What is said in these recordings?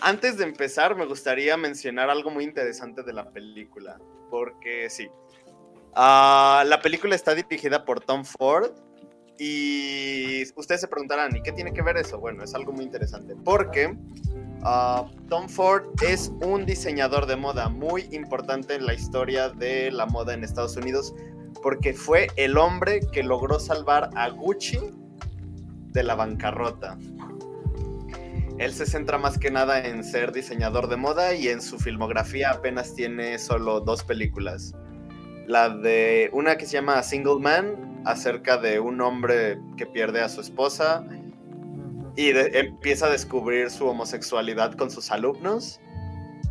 antes de empezar, me gustaría mencionar algo muy interesante de la película, porque sí. Ah, la película está dirigida por Tom Ford y ustedes se preguntarán, ¿y qué tiene que ver eso? Bueno, es algo muy interesante, porque ah, Tom Ford es un diseñador de moda muy importante en la historia de la moda en Estados Unidos, porque fue el hombre que logró salvar a Gucci de la bancarrota. Él se centra más que nada en ser diseñador de moda y en su filmografía apenas tiene solo dos películas. La de una que se llama Single Man, acerca de un hombre que pierde a su esposa y empieza a descubrir su homosexualidad con sus alumnos.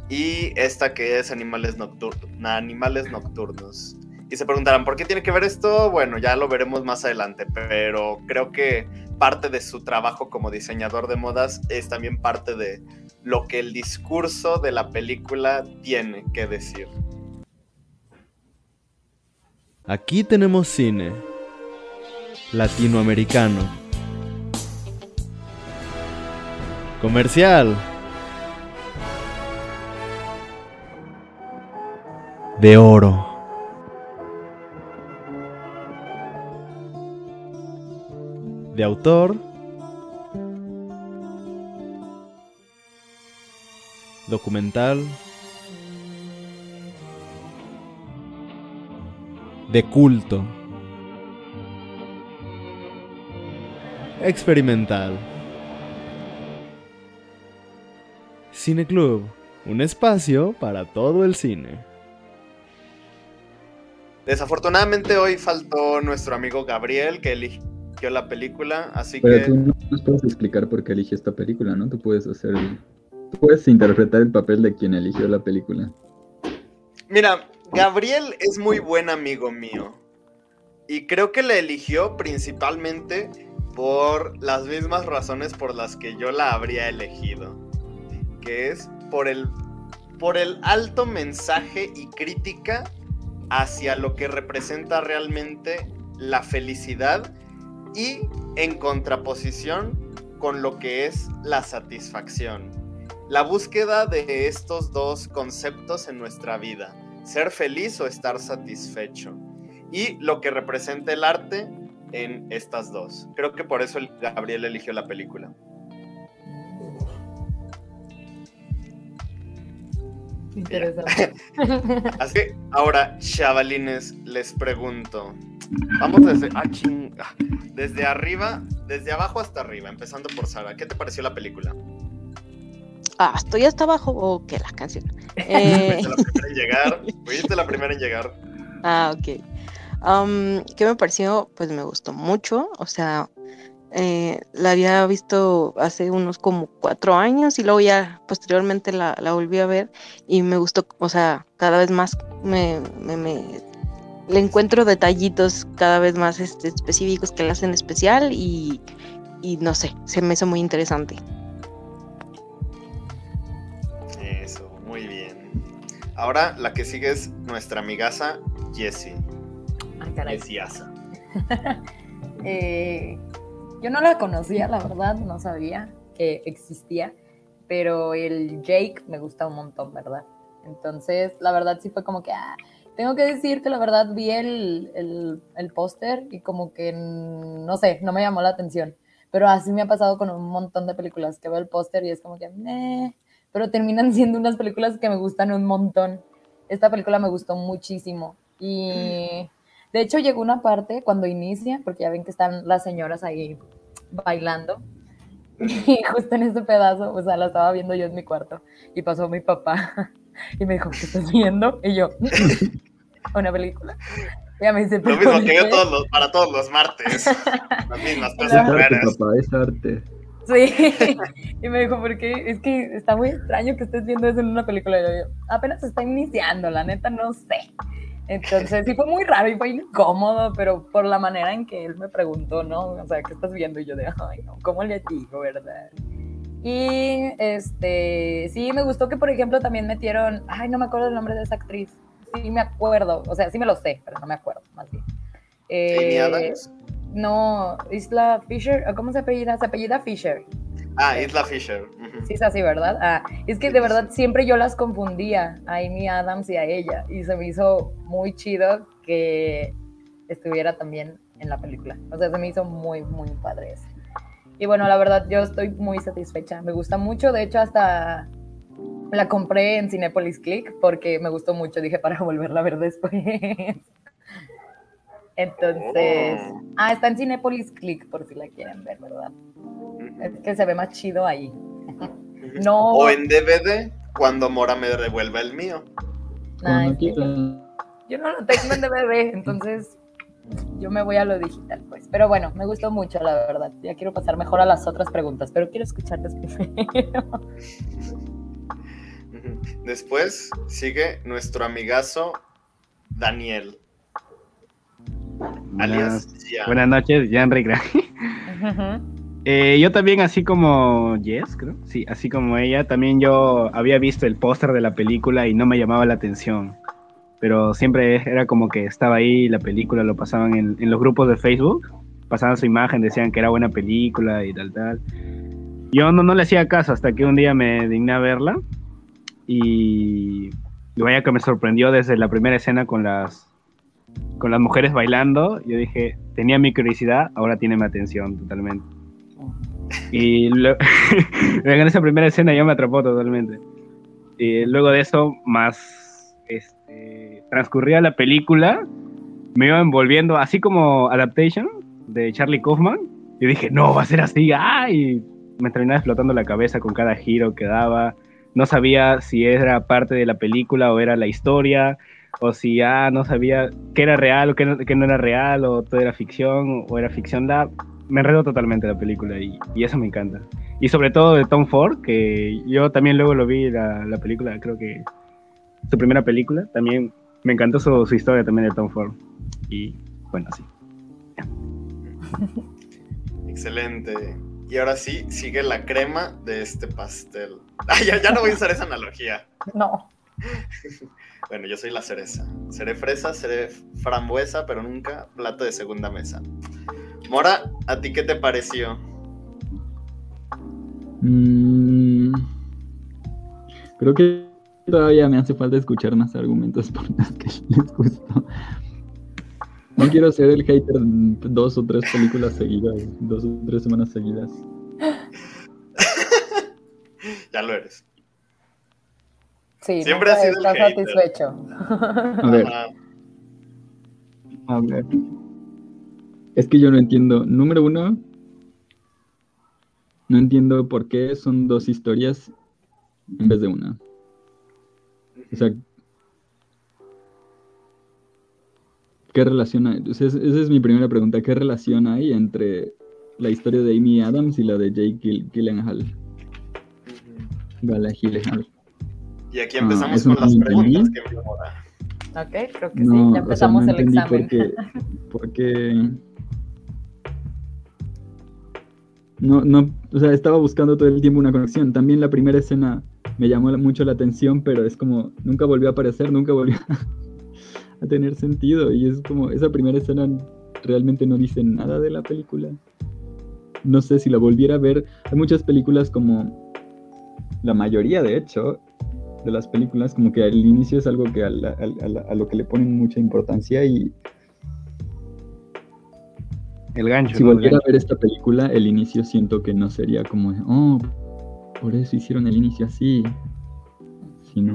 Y esta que es Animales, Nocturnos. Y se preguntarán, ¿por qué tiene que ver esto? Bueno, ya lo veremos más adelante, pero creo que parte de su trabajo como diseñador de modas es también parte de lo que el discurso de la película tiene que decir. Aquí tenemos cine latinoamericano. Comercial. De oro. De autor, documental, de culto, experimental. Cine Club, un espacio para todo el cine. Desafortunadamente hoy faltó nuestro amigo Gabriel que eligió la película, así Pero que... tú no nos puedes explicar por qué eligió esta película, ¿no? Tú puedes hacer... Tú puedes interpretar el papel de quien eligió la película. Mira, Gabriel es muy buen amigo mío. Y creo que la eligió principalmente por las mismas razones por las que yo la habría elegido. Que es por el, por el alto mensaje y crítica hacia lo que representa realmente la felicidad y en contraposición con lo que es la satisfacción. La búsqueda de estos dos conceptos en nuestra vida, ser feliz o estar satisfecho. Y lo que representa el arte en estas dos. Creo que por eso Gabriel eligió la película. Interesante. Así ahora, chavalines, les pregunto. Vamos desde, ah, ah, desde arriba, desde abajo hasta arriba, empezando por Sara. ¿Qué te pareció la película? Ah, ¿estoy hasta abajo o qué? La canción. Eh... la primera en llegar. Fuiste la primera en llegar. Ah, ok. Um, ¿Qué me pareció? Pues me gustó mucho. O sea, eh, la había visto hace unos como cuatro años y luego ya posteriormente la, volví a ver y me gustó, o sea, cada vez más me, le encuentro detallitos cada vez más este, específicos que la hacen especial y, y no sé, se me hizo muy interesante. Eso, muy bien. Ahora la que sigue es nuestra amigaza Jessie. Ah, caray. eh, yo no la conocía, la verdad, no sabía que existía, pero el Jake me gusta un montón, ¿verdad? Entonces, la verdad sí fue como que, ah, tengo que decir que la verdad vi el, el, póster y como que, no sé, no me llamó la atención. Pero así me ha pasado con un montón de películas que veo el póster y es como que, meh, pero terminan siendo unas películas que me gustan un montón. Esta película me gustó muchísimo. Y de hecho, llegó una parte cuando inicia, porque ya ven que están las señoras ahí bailando. Y justo en ese pedazo, o sea, la estaba viendo yo en mi cuarto. Y pasó mi papá y me dijo, ¿qué estás viendo? Y yo, una película. Y me dice, Lo mismo que yo todos para todos los martes. Las mismas cosas raras. Papá, es arte. Sí. Y me dijo, ¿por qué? Es que está muy extraño que estés viendo eso en una película. Y yo, apenas está iniciando, la neta no sé. Entonces sí fue muy raro y fue incómodo, pero por la manera en que él me preguntó, ¿no? O sea, ¿qué estás viendo? Y yo de, ay, no, ¿cómo le digo, verdad? Y este, sí, me gustó que, por ejemplo, también metieron, ay, no me acuerdo el nombre de esa actriz. Sí, me acuerdo, o sea, sí me lo sé, pero no me acuerdo, más bien. Eh, no, Isla Fisher, ¿cómo se apellida? Se apellida Fisher. Ah, Isla Fisher. Sí, es así, ¿verdad? Ah, es que de verdad siempre yo las confundía a Amy Adams y a ella. Y se me hizo muy chido que estuviera también en la película. O sea, se me hizo muy, muy padre eso. Y bueno, la verdad, yo estoy muy satisfecha. Me gusta mucho. De hecho, hasta la compré en Cinepolis Click porque me gustó mucho. Dije para volverla a ver después. Entonces, Oh. ah, está en Cinepolis Click por si la quieren ver, ¿verdad? Es que se ve más chido ahí. No. O en DVD, cuando Mora me devuelva el mío. Quieras. Yo no lo tengo en DVD, entonces yo me voy a lo digital, pues. Pero bueno, me gustó mucho, la verdad. Ya quiero pasar mejor a las otras preguntas, pero quiero escucharles primero. Después sigue nuestro amigazo Daniel. Alias Buenas, noches, Jan Rigra. Eh, yo también, así como Jess, creo, sí, así como ella, también yo había visto el póster de la película y no me llamaba la atención. Pero siempre era como que estaba ahí, la película lo pasaban en, en los grupos de Facebook, pasaban su imagen, decían que era buena película y tal, tal. Yo no, no le hacía caso hasta que un día me digné a verla y, vaya que me sorprendió desde la primera escena con las, con las mujeres bailando. Yo dije, tenía mi curiosidad, ahora tiene mi atención totalmente. Y lo- en esa primera escena ya me atrapó totalmente. Y luego de eso, más este, transcurría la película, me iba envolviendo, así como Adaptation de Charlie Kaufman. Y dije, no, va a ser así. ¡Ay! Me terminaba explotando la cabeza con cada giro que daba. No sabía si era parte de la película o era la historia, o si ya no sabía qué era real o qué no, qué no era real, o todo era ficción o era ficción. La, me enredó totalmente la película y, y eso me encanta. Y sobre todo de Tom Ford, que yo también luego lo vi la, la película, creo que su primera película, también me encantó su, su historia también de Tom Ford. Y bueno, sí. Excelente. Y ahora sí, sigue la crema de este pastel. Ay, ya, ya no voy a usar esa analogía. No. Bueno, yo soy la cereza. Seré fresa, seré frambuesa, pero nunca plato de segunda mesa. Mora, ¿a ti qué te pareció? Mm, creo que todavía me hace falta escuchar más argumentos por los que les gustó. No quiero ser el hater dos o tres películas seguidas, dos o tres semanas seguidas. Ya lo eres. Sí, Siempre has sido el hater. satisfecho. A ver, a ver. Es que yo no entiendo. Número uno, no entiendo por qué son dos historias en vez de una. O sea, ¿qué relación hay? O sea, es- esa es mi primera pregunta. ¿Qué relación hay entre la historia de Amy Adams y la de Jake Gill- Gyllenhaal? Ujú. Gala Gyllenhaal. Y aquí Ah, empezamos con no las preguntas que envió Mora. Ok, creo que sí. Ya o sea, empezamos no el examen. por qué, por qué- No, no, o sea, estaba buscando todo el tiempo una conexión. También la primera escena me llamó la- mucho la atención, pero es como, nunca volvió a aparecer, nunca volvió a tener sentido. Y es como, esa primera escena realmente no dice nada de la película. No sé si la volviera a ver. Hay muchas películas como, la mayoría de hecho, de las películas, como que al inicio es algo que a, la- a la- a lo que le ponen mucha importancia y El gancho. si ¿no? El volviera a ver esta película, el inicio siento que no sería como, oh, por eso hicieron el inicio así. Sí, no,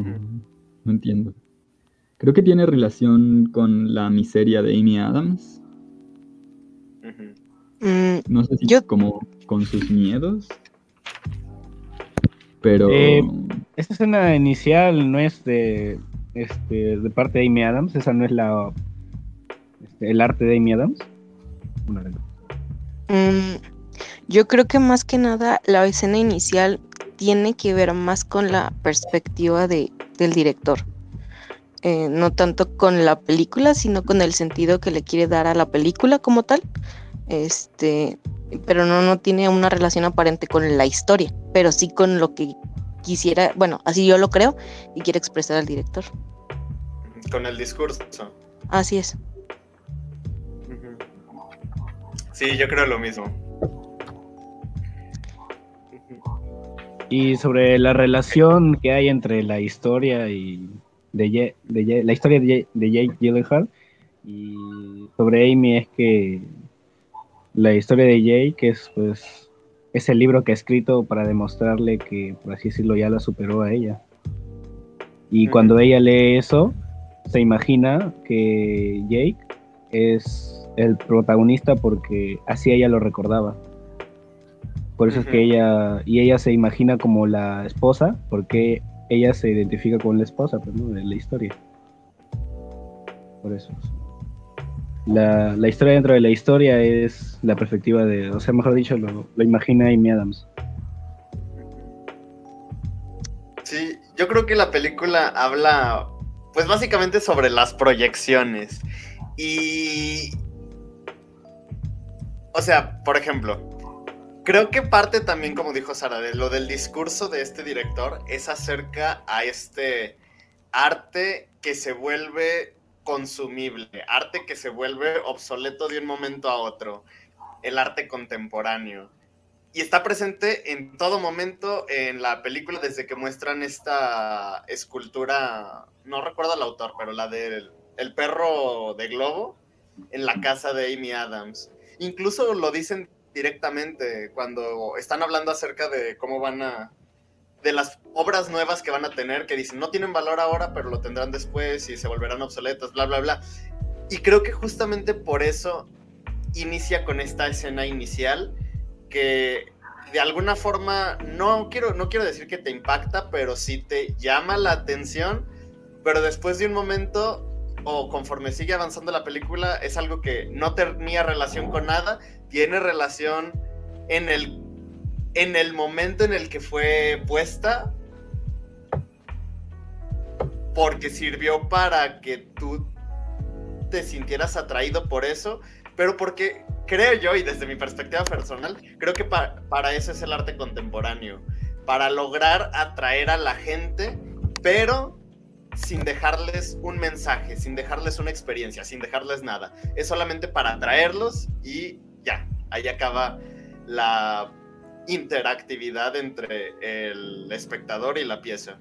no entiendo. Creo que tiene relación con la miseria de Amy Adams. No sé si Yo- como con sus miedos. Pero Eh, Esta escena inicial no es de, este, de parte de Amy Adams, esa no es la este, el arte de Amy Adams. Una de- mm, yo creo que más que nada la escena inicial tiene que ver más con la perspectiva de, del director. Eh, no tanto con la película, sino con el sentido que le quiere dar a la película como tal. Este, pero no, no tiene una relación aparente con la historia, pero sí con lo que quisiera, bueno, así yo lo creo, y quiere expresar al director. Con el discurso. Así es. Sí, yo creo lo mismo. Y sobre la relación que hay entre la historia y de, de la historia de, de Jake Gyllenhaal y sobre Amy es que la historia de Jake es pues es el libro que ha escrito para demostrarle que por así decirlo ya la superó a ella. Y cuando ella lee eso, se imagina que Jake es el protagonista porque así ella lo recordaba. Por eso es que ella, y ella se imagina como la esposa, porque ella se identifica con la esposa, pues, ¿no? De la historia. Por eso. La, la, historia dentro de la historia es la perspectiva de, o sea, mejor dicho, lo, lo imagina Amy Adams. Sí, yo creo que la película habla, pues básicamente sobre las proyecciones. Y... O sea, por ejemplo, Creo que parte también, como dijo Sara, de lo del discurso de este director es acerca a este arte que se vuelve consumible, arte que se vuelve obsoleto de un momento a otro, el arte contemporáneo. Y está presente en todo momento en la película desde que muestran esta escultura, no recuerdo el autor, pero la del el perro de globo en la casa de Amy Adams. Incluso lo dicen directamente cuando están hablando acerca de cómo van a de las obras nuevas que van a tener, que dicen, no tienen valor ahora, pero lo tendrán después y se volverán obsoletas, bla, bla, bla. Y creo que justamente por eso inicia con esta escena inicial que de alguna forma, no quiero, no quiero decir que te impacta, pero sí te llama la atención, pero después de un momento o conforme sigue avanzando la película, es algo que no tenía relación con nada, tiene relación en el, en el momento en el que fue puesta, porque sirvió para que tú te sintieras atraído por eso, pero porque creo yo, y desde mi perspectiva personal, creo que para eso es el arte contemporáneo, para lograr atraer a la gente, pero sin dejarles un mensaje, sin dejarles una experiencia, sin dejarles nada. Es solamente para atraerlos y ya, ahí acaba la interactividad entre el espectador y la pieza.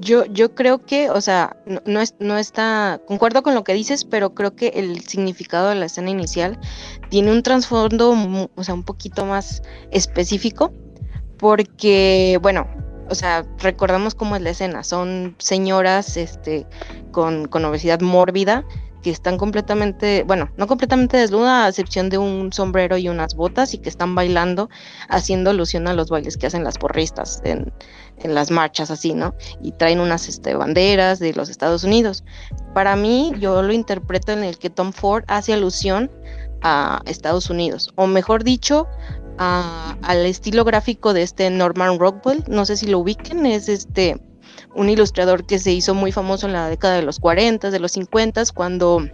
Yo, yo creo que, o sea, no, no, está, concuerdo con lo que dices, pero creo que el significado de la escena inicial tiene un trasfondo, o sea, un poquito más específico, porque, bueno, o sea, recordamos cómo es la escena, son señoras este, con, con obesidad mórbida que están completamente, bueno, no completamente desnuda, a excepción de un sombrero y unas botas, y que están bailando, haciendo alusión a los bailes que hacen las porristas en, en las marchas, así, ¿no? Y traen unas este, banderas de los Estados Unidos. Para mí, yo lo interpreto en el que Tom Ford hace alusión a Estados Unidos, o mejor dicho, a, al estilo gráfico de este Norman Rockwell, no sé si lo ubiquen, es este un ilustrador que se hizo muy famoso en la década de los 40, de los 50, cuando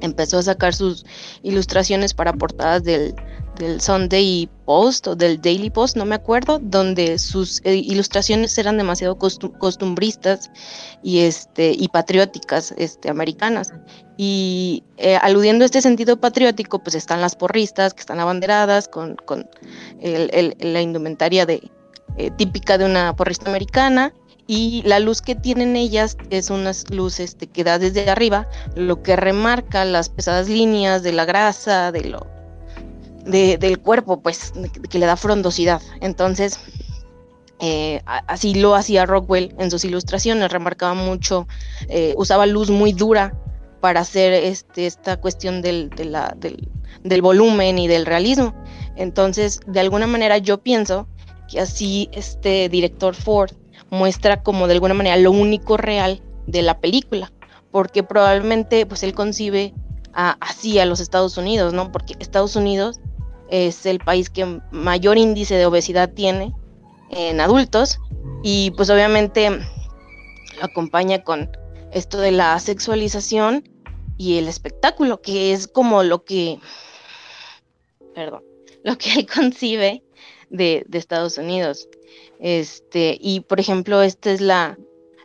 empezó a sacar sus ilustraciones para portadas del, del Sunday Post o del Daily Post, no me acuerdo, donde sus eh, ilustraciones eran demasiado costumbristas y este y patrióticas este, americanas. Y eh, aludiendo a este sentido patriótico, pues están las porristas que están abanderadas con, con la indumentaria de, eh, típica de una porrista americana y la luz que tienen ellas es una luz este, que da desde arriba, lo que remarca las pesadas líneas de la grasa, de lo, del cuerpo, pues, que le da frondosidad. Entonces, eh, así lo hacía Rockwell en sus ilustraciones, remarcaba mucho, eh, usaba luz muy dura para hacer este, esta cuestión del, del, del volumen y del realismo. Entonces, de alguna manera yo pienso que así este director Ford muestra como de alguna manera lo único real de la película, porque probablemente pues él concibe así a los Estados Unidos, ¿no? Porque Estados Unidos es el país que mayor índice de obesidad tiene en adultos y pues obviamente lo acompaña con esto de la sexualización y el espectáculo, que es como lo que, perdón, lo que él concibe de, de Estados Unidos. Este, y por ejemplo, esta es la,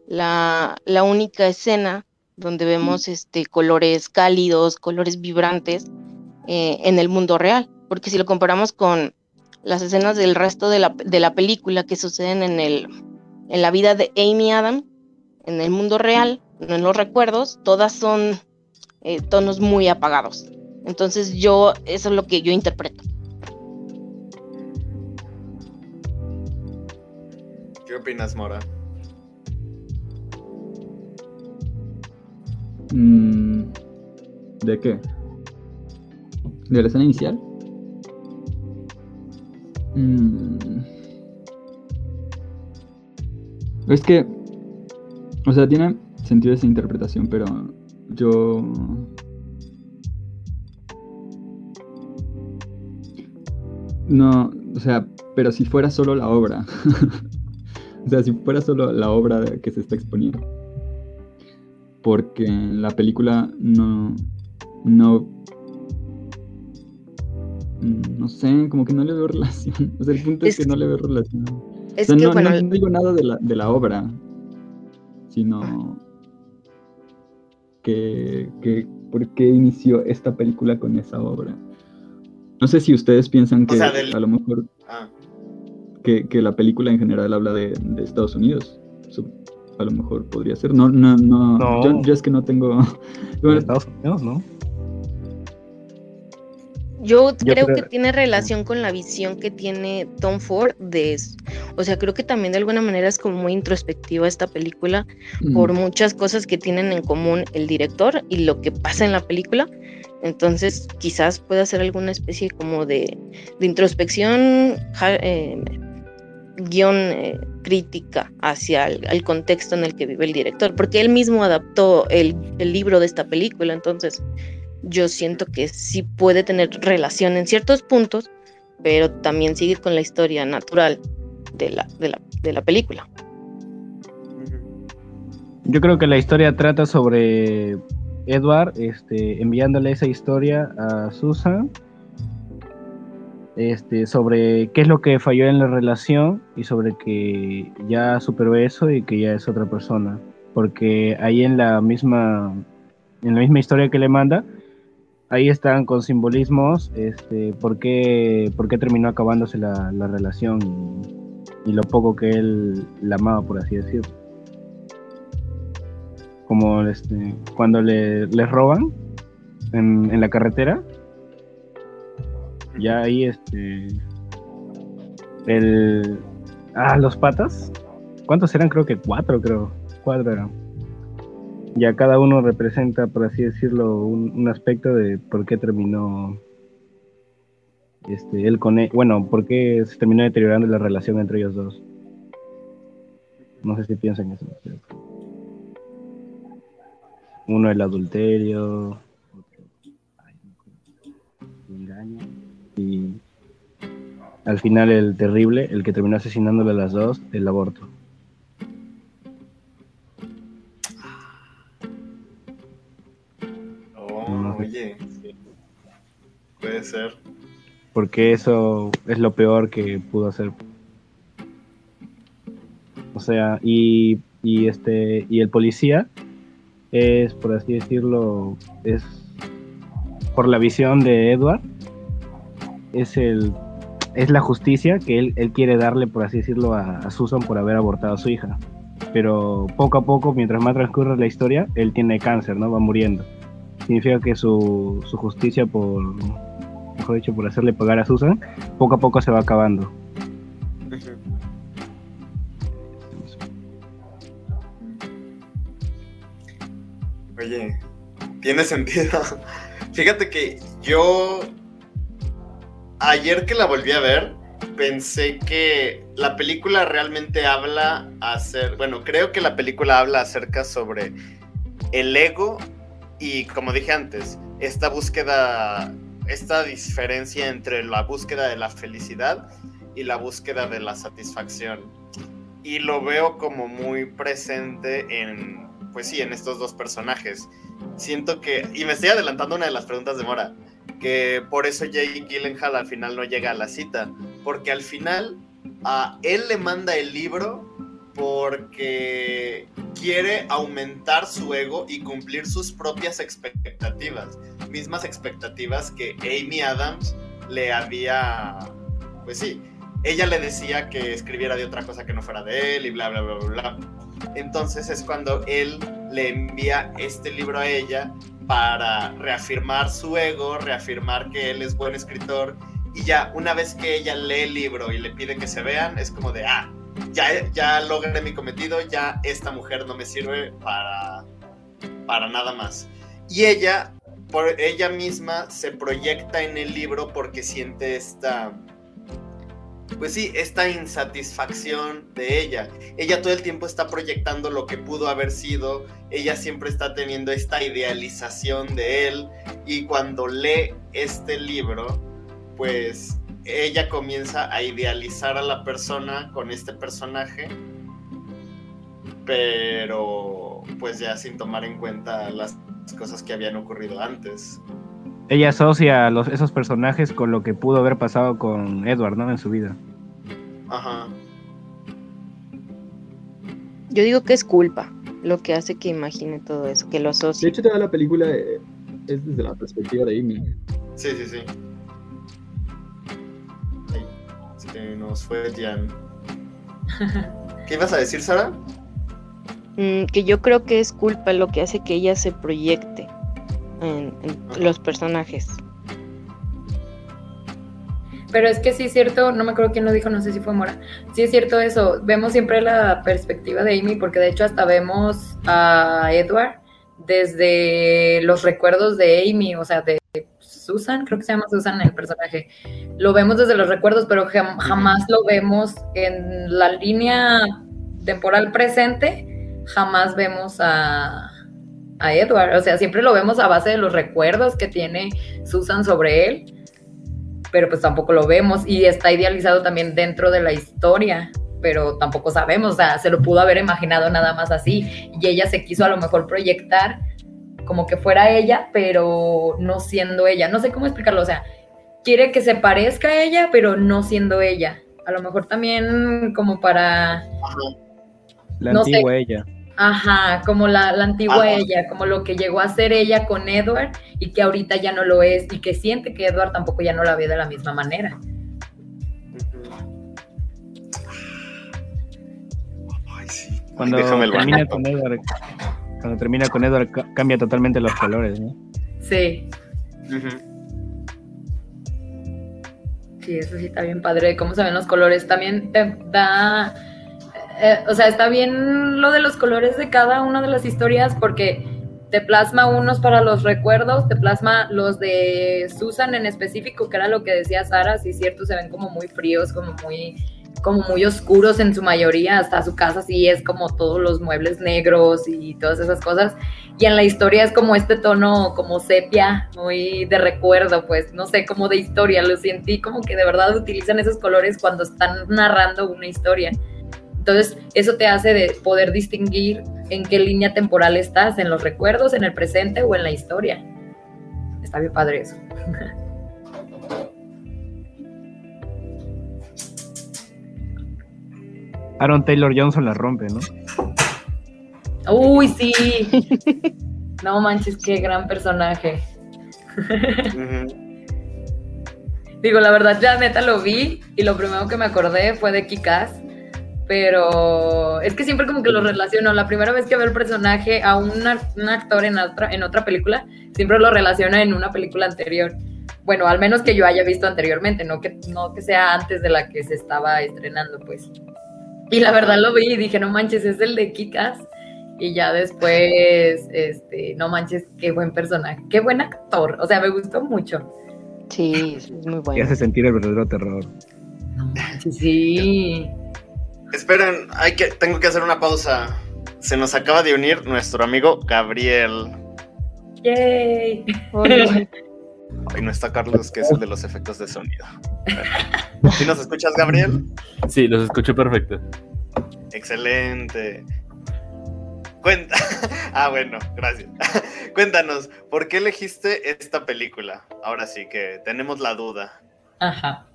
la, la única escena donde vemos este, colores cálidos, colores vibrantes eh, en el mundo real. Porque si lo comparamos con las escenas del resto de la, de la película que suceden en, el, en la vida de Amy Adam, en el mundo real, no en los recuerdos, todas son eh, tonos muy apagados. Entonces yo, eso es lo que yo interpreto. ¿Qué opinas, Mora? Mm, ¿De qué? ¿De la escena inicial? Mm. Es que, o sea, tiene sentido esa interpretación, pero yo... No, o sea, pero si fuera solo la obra, o sea, si fuera solo la obra que se está exponiendo, porque la película no, no, no sé, como que no le veo relación. O sea, el punto es, que no le veo relación. Es O sea, que, no, bueno, no digo nada de la, de la obra, sino que, que por qué inició esta película con esa obra. No sé si ustedes piensan que sea, del- a lo mejor Ah, que, que la película en general habla de, de Estados Unidos. A lo mejor podría ser. No, no, no. No. Yo, yo es que no tengo. Bueno, Estados Unidos, ¿no? Yo, Yo creo, creo- que tiene relación con la visión que tiene Tom Ford de eso. O sea, creo que también de alguna manera es como muy introspectiva esta película mm, por muchas cosas que tienen en común el director y lo que pasa en la película. Entonces, quizás pueda ser alguna especie como de, de introspección, ja- eh, guion eh, crítica hacia el, contexto en el que vive el director, porque él mismo adaptó el, el libro de esta película, entonces yo siento que sí puede tener relación en ciertos puntos, pero también sigue con la historia natural de la, de la, de la película. Yo creo que la historia trata sobre Edward este, enviándole esa historia a Susan este, sobre qué es lo que falló en la relación y sobre que ya superó eso y que ya es otra persona. Porque ahí en la misma, en la misma historia que le manda, ahí están con simbolismos este, por, qué, por qué terminó acabándose la, la relación y, lo poco que él la amaba, por así decirlo como este, cuando le, roban en, en la carretera. Ya ahí este. El. Ah, los patas. ¿Cuántos eran? Creo que cuatro, creo. Cuatro eran. Ya cada uno representa, por así decirlo, un, aspecto de por qué terminó. Este, él con él. Bueno, por qué se terminó deteriorando la relación entre ellos dos. No sé si piensan eso. Uno el adulterio, otro ay, el engaño al final el terrible, el que terminó asesinándole a las dos, el aborto. Oh, No sé. oye, sí. Puede ser. Porque eso es lo peor que pudo hacer. O sea, y, y este y el policía es, por así decirlo, es por la visión de Edward, es el es la justicia que él, él quiere darle, por así decirlo, a, Susan por haber abortado a su hija. Pero poco a poco, mientras más transcurre la historia, él tiene cáncer, ¿no? Va muriendo. Significa que su, su justicia por, mejor dicho, por hacerle pagar a Susan, poco a poco se va acabando. Oye, tiene sentido. Fíjate que yo ayer que la volví a ver, pensé que la película realmente habla acer- bueno, creo que la película habla acerca sobre el ego y como dije antes, esta búsqueda, esta diferencia entre la búsqueda de la felicidad y la búsqueda de la satisfacción. Y lo veo como muy presente en, pues sí, en estos dos personajes. Siento que, y me estoy adelantando una de las preguntas de Mora, que por eso Jake Gyllenhaal al final no llega a la cita, porque al final a él le manda el libro porque quiere aumentar su ego y cumplir sus propias expectativas, mismas expectativas que Amy Adams le había pues sí, ella le decía que escribiera de otra cosa que no fuera de él y bla, bla, bla, bla. Entonces es cuando él le envía este libro a ella para reafirmar su ego, reafirmar que él es buen escritor y ya una vez que ella lee el libro y le pide que se vean, es como de, ah, ya, ya logré mi cometido, ya esta mujer no me sirve para, para nada más. Y ella, por ella misma, se proyecta en el libro porque siente esta, pues sí, esta insatisfacción de ella. Ella todo el tiempo está proyectando lo que pudo haber sido, ella siempre está teniendo esta idealización de él y cuando lee este libro, pues ella comienza a idealizar a la persona con este personaje, pero pues ya sin tomar en cuenta las cosas que habían ocurrido antes. Ella asocia los, esos personajes con lo que pudo haber pasado con Edward, ¿no? En su vida. Ajá. Yo digo que es culpa lo que hace que imagine todo eso, que lo De asocie. hecho, toda la película eh, es desde la perspectiva de Amy. Sí, sí, sí. Ay, se nos fue Jan. ¿Qué ibas a decir, Sara? Mm, que yo creo que es culpa lo que hace que ella se proyecte en, en los personajes. Pero es que sí es cierto, no me acuerdo quién lo dijo, no sé si fue Mora. Sí es cierto eso, vemos siempre la perspectiva de Amy, porque de hecho hasta vemos a Edward desde los recuerdos de Amy, o sea, de Susan, creo que se llama Susan el personaje. Lo vemos desde los recuerdos, pero jam- jamás lo vemos en la línea temporal presente, jamás vemos a, a Edward. O sea, siempre lo vemos a base de los recuerdos que tiene Susan sobre él pero pues tampoco lo vemos y está idealizado también dentro de la historia, pero tampoco sabemos, o sea, se lo pudo haber imaginado nada más así y ella se quiso a lo mejor proyectar como que fuera ella, pero no siendo ella, no sé cómo explicarlo, o sea, quiere que se parezca a ella, pero no siendo ella. A lo mejor también como para, La No sé. antigua ella. Ajá, como la, la antigua Ajá. ella, como lo que llegó a ser ella con Edward y que ahorita ya no lo es y que siente que Edward tampoco ya no la ve de la misma manera. Ay, sí. Cuando termina con Edward, cuando termina con Edward ca- cambia totalmente los colores, ¿no? Sí, sí, eso sí está bien padre, cómo se ven los colores. También te da, eh, o sea, está bien lo de los colores de cada una de las historias porque te plasma unos para los recuerdos, te plasma los de Susan en específico, que era lo que decía Sara, sí cierto, se ven como muy fríos, como muy como muy oscuros en su mayoría, hasta su casa sí es como todos los muebles negros y todas esas cosas. Y en la historia es como este tono como sepia, muy de recuerdo, pues no sé, como de historia, lo sentí como que de verdad utilizan esos colores cuando están narrando una historia. Entonces, eso te hace de poder distinguir en qué línea temporal estás, en los recuerdos, en el presente o en la historia. Está bien padre eso. Aaron Taylor Johnson la rompe, ¿no? Uy, sí. No manches, qué gran personaje. Digo, la verdad, ya neta lo vi y lo primero que me acordé fue de Kikas. Pero es que siempre como que lo relaciono. La primera vez que veo el personaje a un, actor en otra, en otra película, siempre lo relaciona en una película anterior. Bueno, al menos que yo haya visto anteriormente, no que, no que sea antes de la que se estaba estrenando, pues. Y la verdad lo vi y dije, no manches, es el de Kikas. Y ya después, este, no manches, qué buen personaje, qué buen actor. O sea, me gustó mucho. Sí, es muy Y bueno. hace sentir el verdadero terror. No manches, sí. Esperen, hay que, tengo que hacer una pausa. Se nos acaba de unir nuestro amigo Gabriel. Yay. Hoy no está Carlos, que es el de los efectos de sonido. ¿Sí nos escuchas, Gabriel? Sí, los escucho perfecto. Excelente. Cuenta. Ah, bueno, gracias. Cuéntanos, ¿por qué elegiste esta película? Ahora sí que tenemos la duda. Ajá.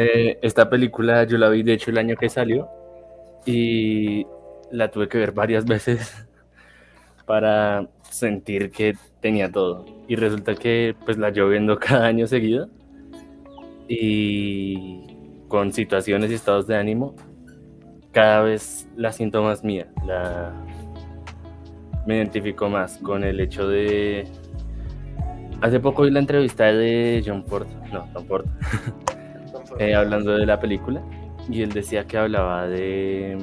Eh, esta película yo la vi de hecho el año que salió y la tuve que ver varias veces para sentir que tenía todo. Y resulta que pues la llevo viendo cada año seguido y con situaciones y estados de ánimo, cada vez la siento más mía. La... Me identifico más con el hecho de... Hace poco vi la entrevista de John Ford, no, John Ford, eh, hablando de la película, y él decía que hablaba de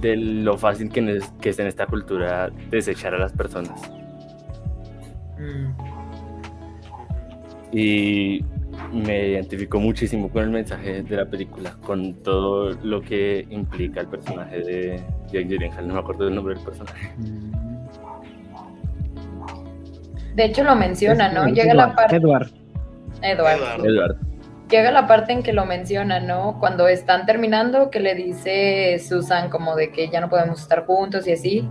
de lo fácil que, es, que es en esta cultura desechar a las personas. Mm. Y me identifico muchísimo con el mensaje de la película, con todo lo que implica el personaje de Jake Gyllenhaal. No me acuerdo del nombre del personaje. De hecho lo menciona, ¿no? Llega la parte... Edward. Edward. Edward. Llega la parte en que lo menciona, ¿no? Cuando están terminando, que le dice Susan como de que ya no podemos estar juntos y así.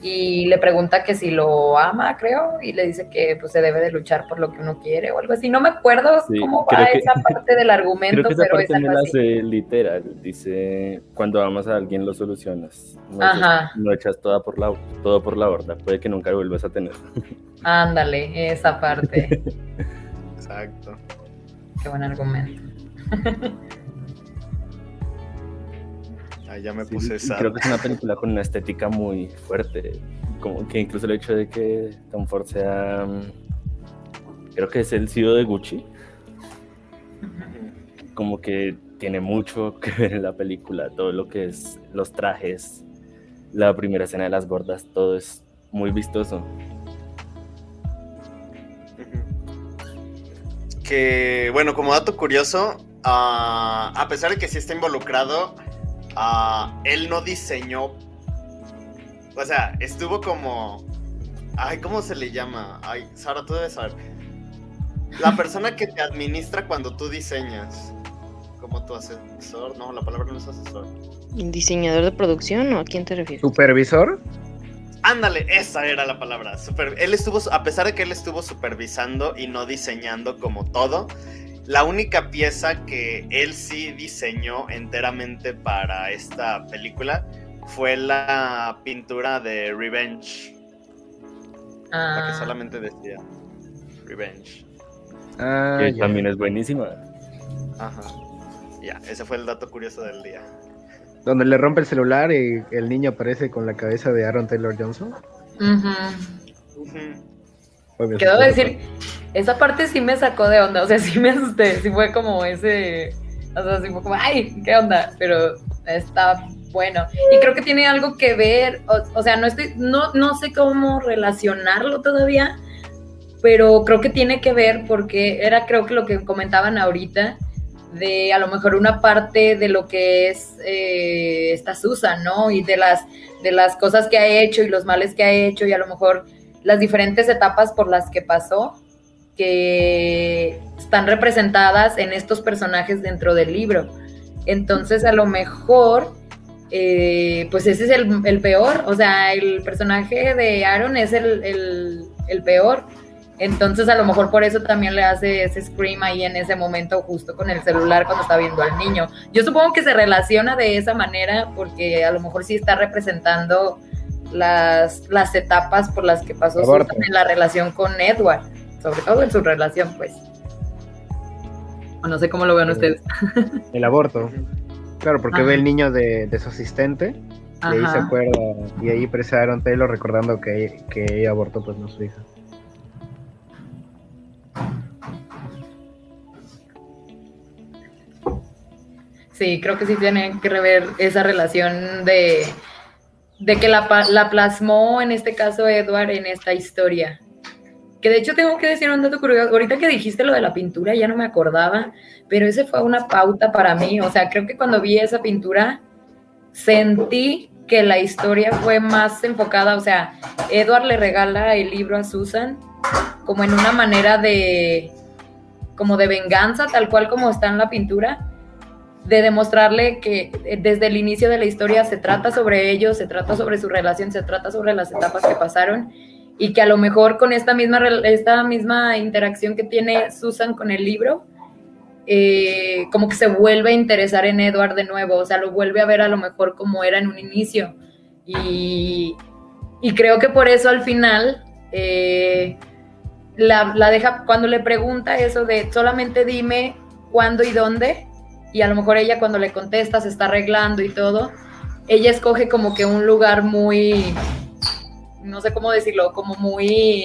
Y le pregunta que si lo ama, creo, y le dice que pues se debe de luchar por lo que uno quiere o algo así. No me acuerdo Sí, cómo va que- esa parte del argumento, Creo que esa pero es parte algo la así. literal. Dice, cuando amas a alguien lo solucionas. No, Ajá. echas, no echas toda por la, todo por la borda. Puede que nunca lo vuelvas a tener. Ándale, esa parte. Exacto. Qué buen argumento. Ahí ya me Sí, puse esa. creo que es una película con una estética muy fuerte. Como que incluso el hecho de que Tom Ford sea. mm, Creo que es el CEO de Gucci. Como que tiene mucho que ver en la película. Todo lo que es los trajes, la primera escena de las gordas, todo es muy vistoso. Que, bueno, como dato curioso, ah, a pesar de que sí está involucrado, ah, él no diseñó. O sea, estuvo como. Ay, ¿cómo se le llama? Ay, Sara, tú debes saber. La persona que te administra cuando tú diseñas. Como tu asesor. No, la palabra no es asesor. ¿Diseñador de producción o a quién te refieres? ¿Supervisor? Ándale, esa era la palabra. Super- él estuvo, a pesar de que él estuvo supervisando y no diseñando como todo, la única pieza que él sí diseñó enteramente para esta película fue la pintura de Revenge, la que Ah, solamente decía Revenge. Ah, que también es buenísima. Ajá. Ya, ese fue el dato curioso del día. Donde le rompe el celular y el niño aparece con la cabeza de Aaron Taylor Johnson. Quiero sorpresa. decir, esa parte sí me sacó de onda, o sea, sí me asusté, sí fue como ese, o sea, sí fue como, ay, ¿qué onda? Pero está bueno. Y creo que tiene algo que ver, o, o sea, no estoy, no, no sé cómo relacionarlo todavía, pero creo que tiene que ver porque era creo que lo que comentaban ahorita, de a lo mejor una parte de lo que es eh, esta Susan, ¿no? Y de las, de las cosas que ha hecho y los males que ha hecho y a lo mejor las diferentes etapas por las que pasó que están representadas en estos personajes dentro del libro. Entonces, a lo mejor, eh, pues ese es el, el peor, o sea, el personaje de Aaron es el, el- el peor. Entonces, a lo mejor por eso también le hace ese scream ahí en ese momento, justo con el celular cuando está viendo al niño. Yo supongo que se relaciona de esa manera porque a lo mejor sí está representando las, las etapas por las que pasó. Susan en la relación con Edward, sobre todo en su relación, pues. O no sé cómo lo vean ustedes. El aborto. Claro, porque Ajá. ve el niño de, de su asistente y ahí se acuerda. Y ahí aparece Aaron Taylor recordando que, que ella abortó, pues no su hija. Sí, creo que sí tiene que ver esa relación de, de que la, la plasmó en este caso Edward en esta historia. Que de hecho tengo que decir un dato curioso. Ahorita que dijiste lo de la pintura, ya no me acordaba, pero ese fue una pauta para mí. O sea, creo que cuando vi esa pintura, sentí que la historia fue más enfocada. O sea, Edward le regala el libro a Susan como en una manera de como de venganza, tal cual como está en la pintura de demostrarle que eh, desde el inicio de la historia se trata sobre ellos, se trata sobre su relación, se trata sobre las etapas que pasaron y que a lo mejor con esta misma, esta misma interacción que tiene Susan con el libro, eh, como que se vuelve a interesar en Edward de nuevo, o sea, lo vuelve a ver a lo mejor como era en un inicio. Y, y creo que por eso al final eh, la, la deja, cuando le pregunta eso de solamente dime cuándo y dónde, y a lo mejor ella cuando le contesta se está arreglando y todo, ella escoge como que un lugar muy, no sé cómo decirlo, como muy,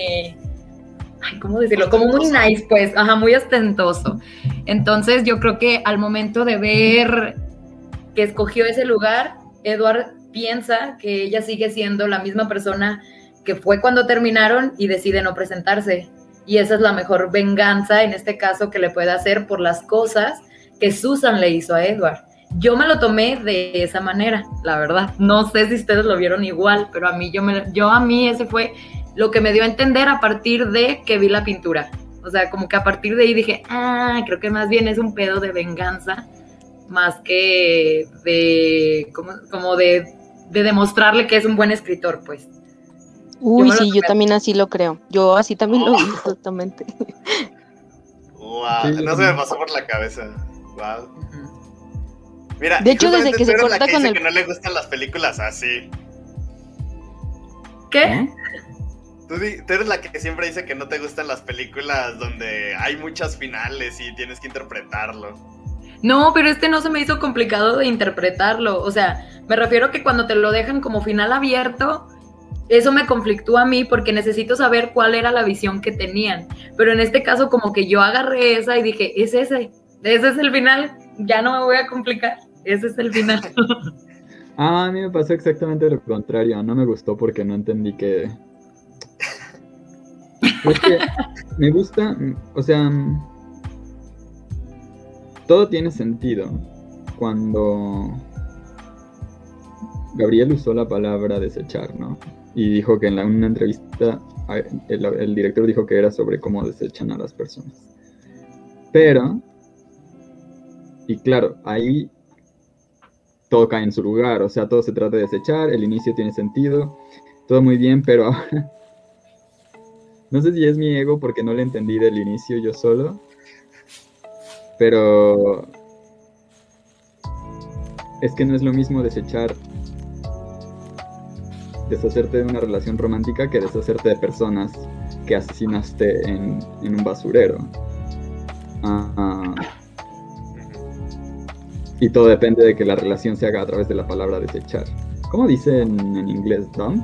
ay, ¿cómo decirlo? Como muy nice, pues, ajá, muy ostentoso. Entonces yo creo que al momento de ver que escogió ese lugar, Edward piensa que ella sigue siendo la misma persona que fue cuando terminaron y decide no presentarse. Y esa es la mejor venganza en este caso que le puede hacer por las cosas que Susan le hizo a Edward. Yo me lo tomé de esa manera, la verdad. No sé si ustedes lo vieron igual, pero a mí yo me yo a mí ese fue lo que me dio a entender a partir de que vi la pintura. O sea, como que a partir de ahí dije, "Ah, creo que más bien es un pedo de venganza más que de como, como de, de demostrarle que es un buen escritor, pues." Uy, sí, yo también así lo creo. Yo así también lo vi, exactamente. Wow, no se me pasó por la cabeza. Wow. Mira, De hecho, desde que tú se eres la corta que con dice el- que no le gustan las películas así. ¿Qué? Di- tú eres la que siempre dice que no te gustan las películas donde hay muchas finales y tienes que interpretarlo. No, pero este no se me hizo complicado de interpretarlo. O sea, me refiero que cuando te lo dejan como final abierto, eso me conflictúa a mí porque necesito saber cuál era la visión que tenían. Pero en este caso, como que yo agarré esa y dije, es ese, ese es el final, ya no me voy a complicar, ese es el final. Ah, a mí me pasó exactamente lo contrario. No me gustó porque no entendí que. Me gusta, o sea, todo tiene sentido cuando Gabriel usó la palabra desechar, ¿no? Y dijo que en la- una entrevista el, el director dijo que era sobre cómo desechan a las personas. Pero, y claro, ahí todo cae en su lugar, o sea, todo se trata de desechar, el inicio tiene sentido, todo muy bien, pero no sé si es mi ego porque no le entendí del inicio yo solo, pero es que no es lo mismo desechar, deshacerte de una relación romántica que deshacerte de personas que asesinaste en, en un basurero. Ah, ah, y todo depende de que la relación se haga a través de la palabra desechar. ¿Cómo dicen en inglés? ¿Dump?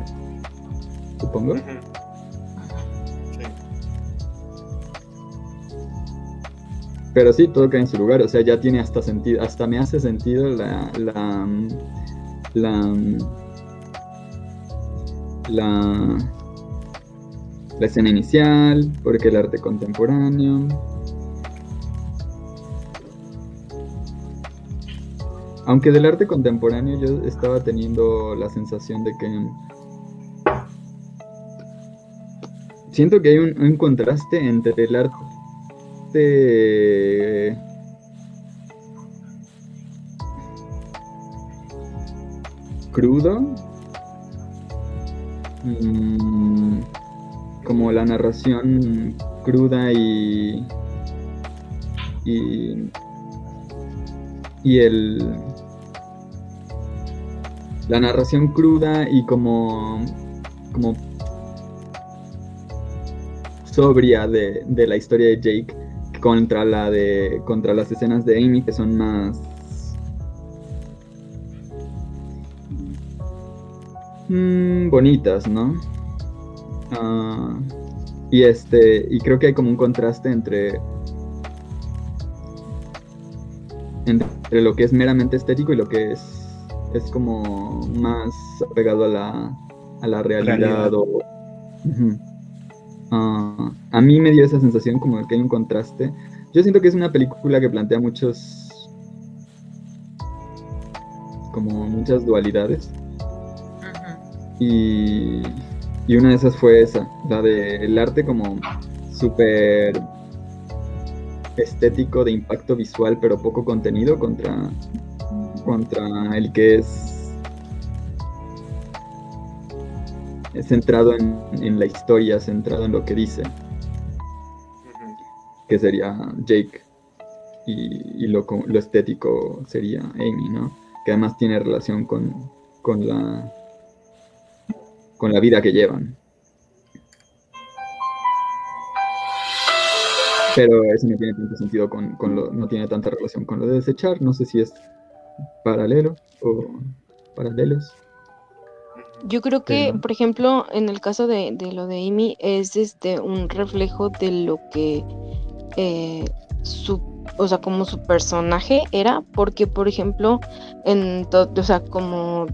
Supongo. Sí. Pero sí, todo cae en su lugar. O sea, ya tiene hasta sentido. Hasta me hace sentido la. La. La. La, la escena inicial, porque el arte contemporáneo. Aunque del arte contemporáneo yo estaba teniendo la sensación de que siento que hay un, un contraste entre el arte crudo, mm, como la narración cruda y y y el la narración cruda y como como sobria de, de la historia de Jake contra la de contra las escenas de Amy que son más mm, bonitas, ¿no? Ah, y este y creo que hay como un contraste entre entre lo que es meramente estético y lo que es es como más apegado a la a la realidad, Realidad. o. Ah, a mí me dio esa sensación como de que hay un contraste. Yo siento que es una película que plantea muchos como muchas dualidades y, y una de esas fue esa, la del arte como súper estético de impacto visual pero poco contenido contra, contra el que es es centrado en, en la historia, centrado en lo que dice, que sería Jake, y, y lo, lo estético sería Amy, ¿no? Que además tiene relación con, con la con la vida que llevan. pero eso no tiene tanto sentido con, con lo, no tiene tanta relación con lo de desechar. No sé si es paralelo o paralelos. Yo creo que, por ejemplo, en el caso de, de lo de Amy, es este un reflejo de lo que eh, su, o sea, como su personaje era, porque, por ejemplo, en o sea, como,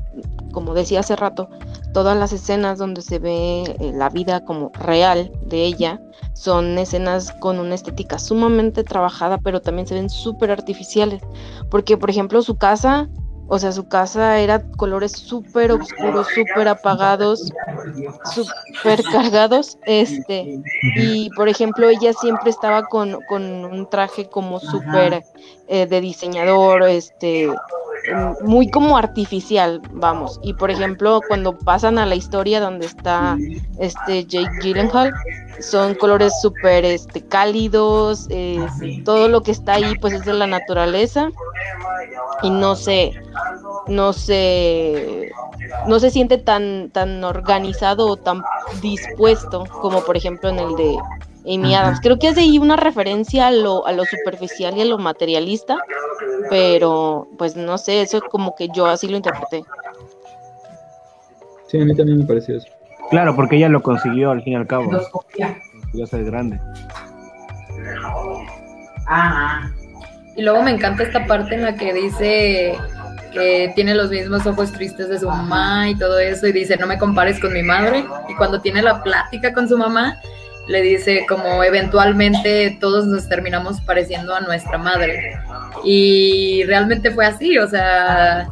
como decía hace rato, todas las escenas donde se ve eh, la vida como real de ella son escenas con una estética sumamente trabajada, pero también se ven súper artificiales, porque, por ejemplo, su casa o sea, su casa era colores súper oscuros, súper apagados, súper cargados. Este, y por ejemplo, ella siempre estaba con, con un traje como súper eh, de diseñador, este, muy como artificial, vamos. Y por ejemplo, cuando pasan a la historia donde está este Jake Gyllenhaal, son colores súper este, cálidos, eh, todo lo que está ahí pues es de la naturaleza y no se no se no se siente tan tan organizado o tan dispuesto como por ejemplo en el de Amy Adams. Creo que es de ahí una referencia a lo, a lo superficial y a lo materialista, pero pues no sé, eso como que yo así lo interpreté. Sí, a mí también me pareció eso. Claro, porque ella lo consiguió al fin y al cabo. Consiguió ser grande. Y luego me encanta esta parte en la que dice que tiene los mismos ojos tristes de su mamá y todo eso, y dice, no me compares con mi madre. Y cuando tiene la plática con su mamá, le dice como eventualmente todos nos terminamos pareciendo a nuestra madre. Y realmente fue así, o sea,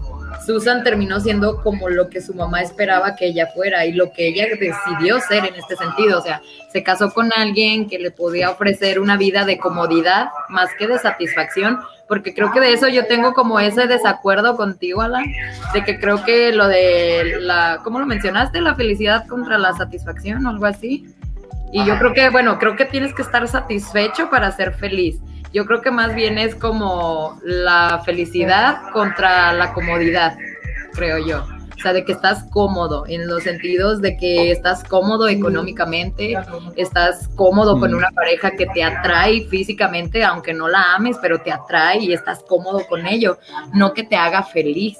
Susan terminó siendo como lo que su mamá esperaba que ella fuera y lo que ella decidió ser en este sentido, o sea, se casó con alguien que le podía ofrecer una vida de comodidad más que de satisfacción, porque creo que de eso yo tengo como ese desacuerdo contigo, Alan, de que creo que lo de la, ¿cómo lo mencionaste? La felicidad contra la satisfacción o algo así. Y yo creo que, bueno, creo que tienes que estar satisfecho para ser feliz. Yo creo que más bien es como la felicidad contra la comodidad, creo yo. O sea, de que estás cómodo, en los sentidos de que estás cómodo económicamente, estás cómodo con Mm. una pareja que te atrae físicamente, aunque no la ames, pero te atrae y estás cómodo con ello, no que te haga feliz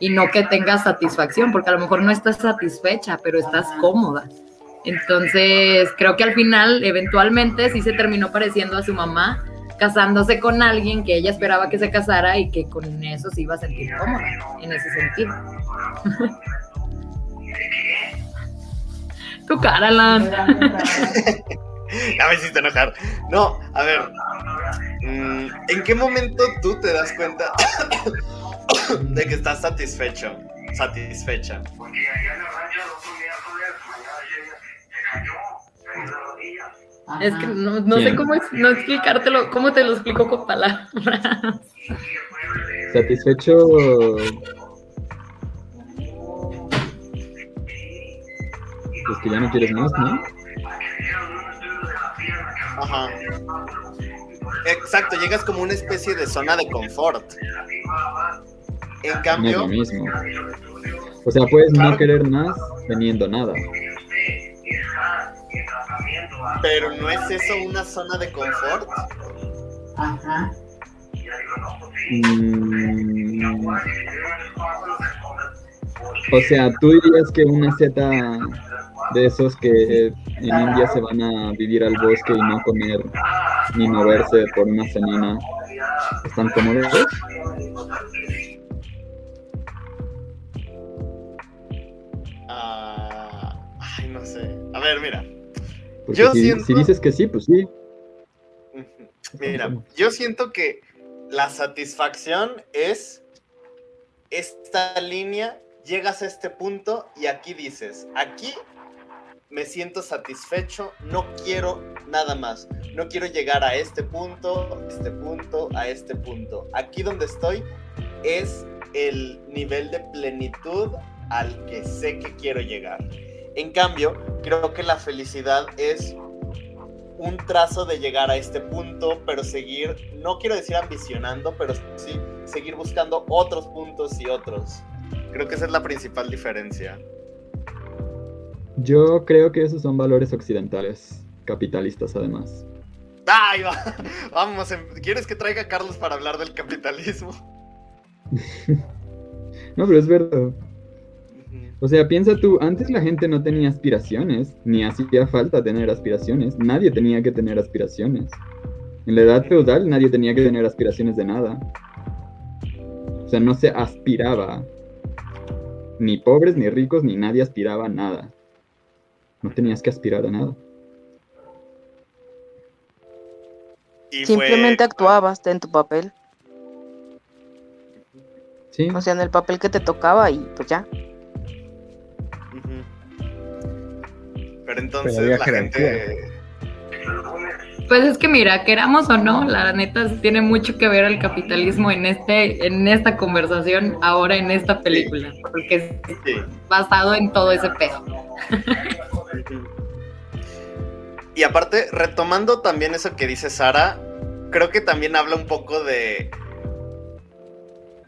y no que tengas satisfacción, porque a lo mejor no estás satisfecha, pero estás cómoda. Entonces, creo que al final, eventualmente, sí se terminó pareciendo a su mamá, casándose con alguien que ella esperaba que se casara y que con eso se iba a sentir cómoda, en ese sentido. tu cara, Alan. Ya me hiciste enojar. No, a ver. mm, ¿En qué momento tú te das cuenta de que estás satisfecho? Satisfecha. Es que no, no sé cómo es, no explicártelo, cómo te lo explico con palabras. Satisfecho. Pues que ya no quieres más, ¿no? Ajá. Exacto, llegas como una especie de zona de confort. En No es cambio, lo mismo. O sea, puedes no querer más teniendo nada. Pero no es eso una zona de confort. Mm, O sea, tú dirías que una Z de esos que en India se van a vivir al bosque y no comer ni moverse por una semana, ¿están cómodos? Ah, ay, no sé. A ver, mira. Porque Yo si, siento- si dices que sí, pues sí. Mira, yo siento que la satisfacción es esta línea, llegas a este punto y aquí dices, aquí me siento satisfecho, no quiero nada más, no quiero llegar a este punto, este punto, a este punto. Aquí donde estoy es el nivel de plenitud al que sé que quiero llegar. En cambio, creo que la felicidad es un trazo de llegar a este punto, pero seguir, no quiero decir ambicionando, pero sí seguir buscando otros puntos y otros. Creo que esa es la principal diferencia. Yo creo que esos son valores occidentales, capitalistas además. Ay, va. Vamos, em- ¿quieres que traiga a Carlos para hablar del capitalismo? No, pero es verdad. O sea, piensa tú, antes la gente no tenía aspiraciones, ni hacía falta tener aspiraciones. Nadie tenía que tener aspiraciones. En la edad feudal nadie tenía que tener aspiraciones de nada. O sea, no se aspiraba. Ni pobres, ni ricos, ni nadie aspiraba a nada. No tenías que aspirar a nada. Y fue- Simplemente actuabas en tu papel, Sí. o sea, en el papel que te tocaba y pues ya. Pero entonces la jerarquía. gente. Pues es que mira, queramos o no, la neta tiene mucho que ver el capitalismo en este, en esta conversación, ahora en esta película, porque es Sí. basado en todo ese pedo. Y aparte, retomando también eso que dice Sara, creo que también habla un poco de.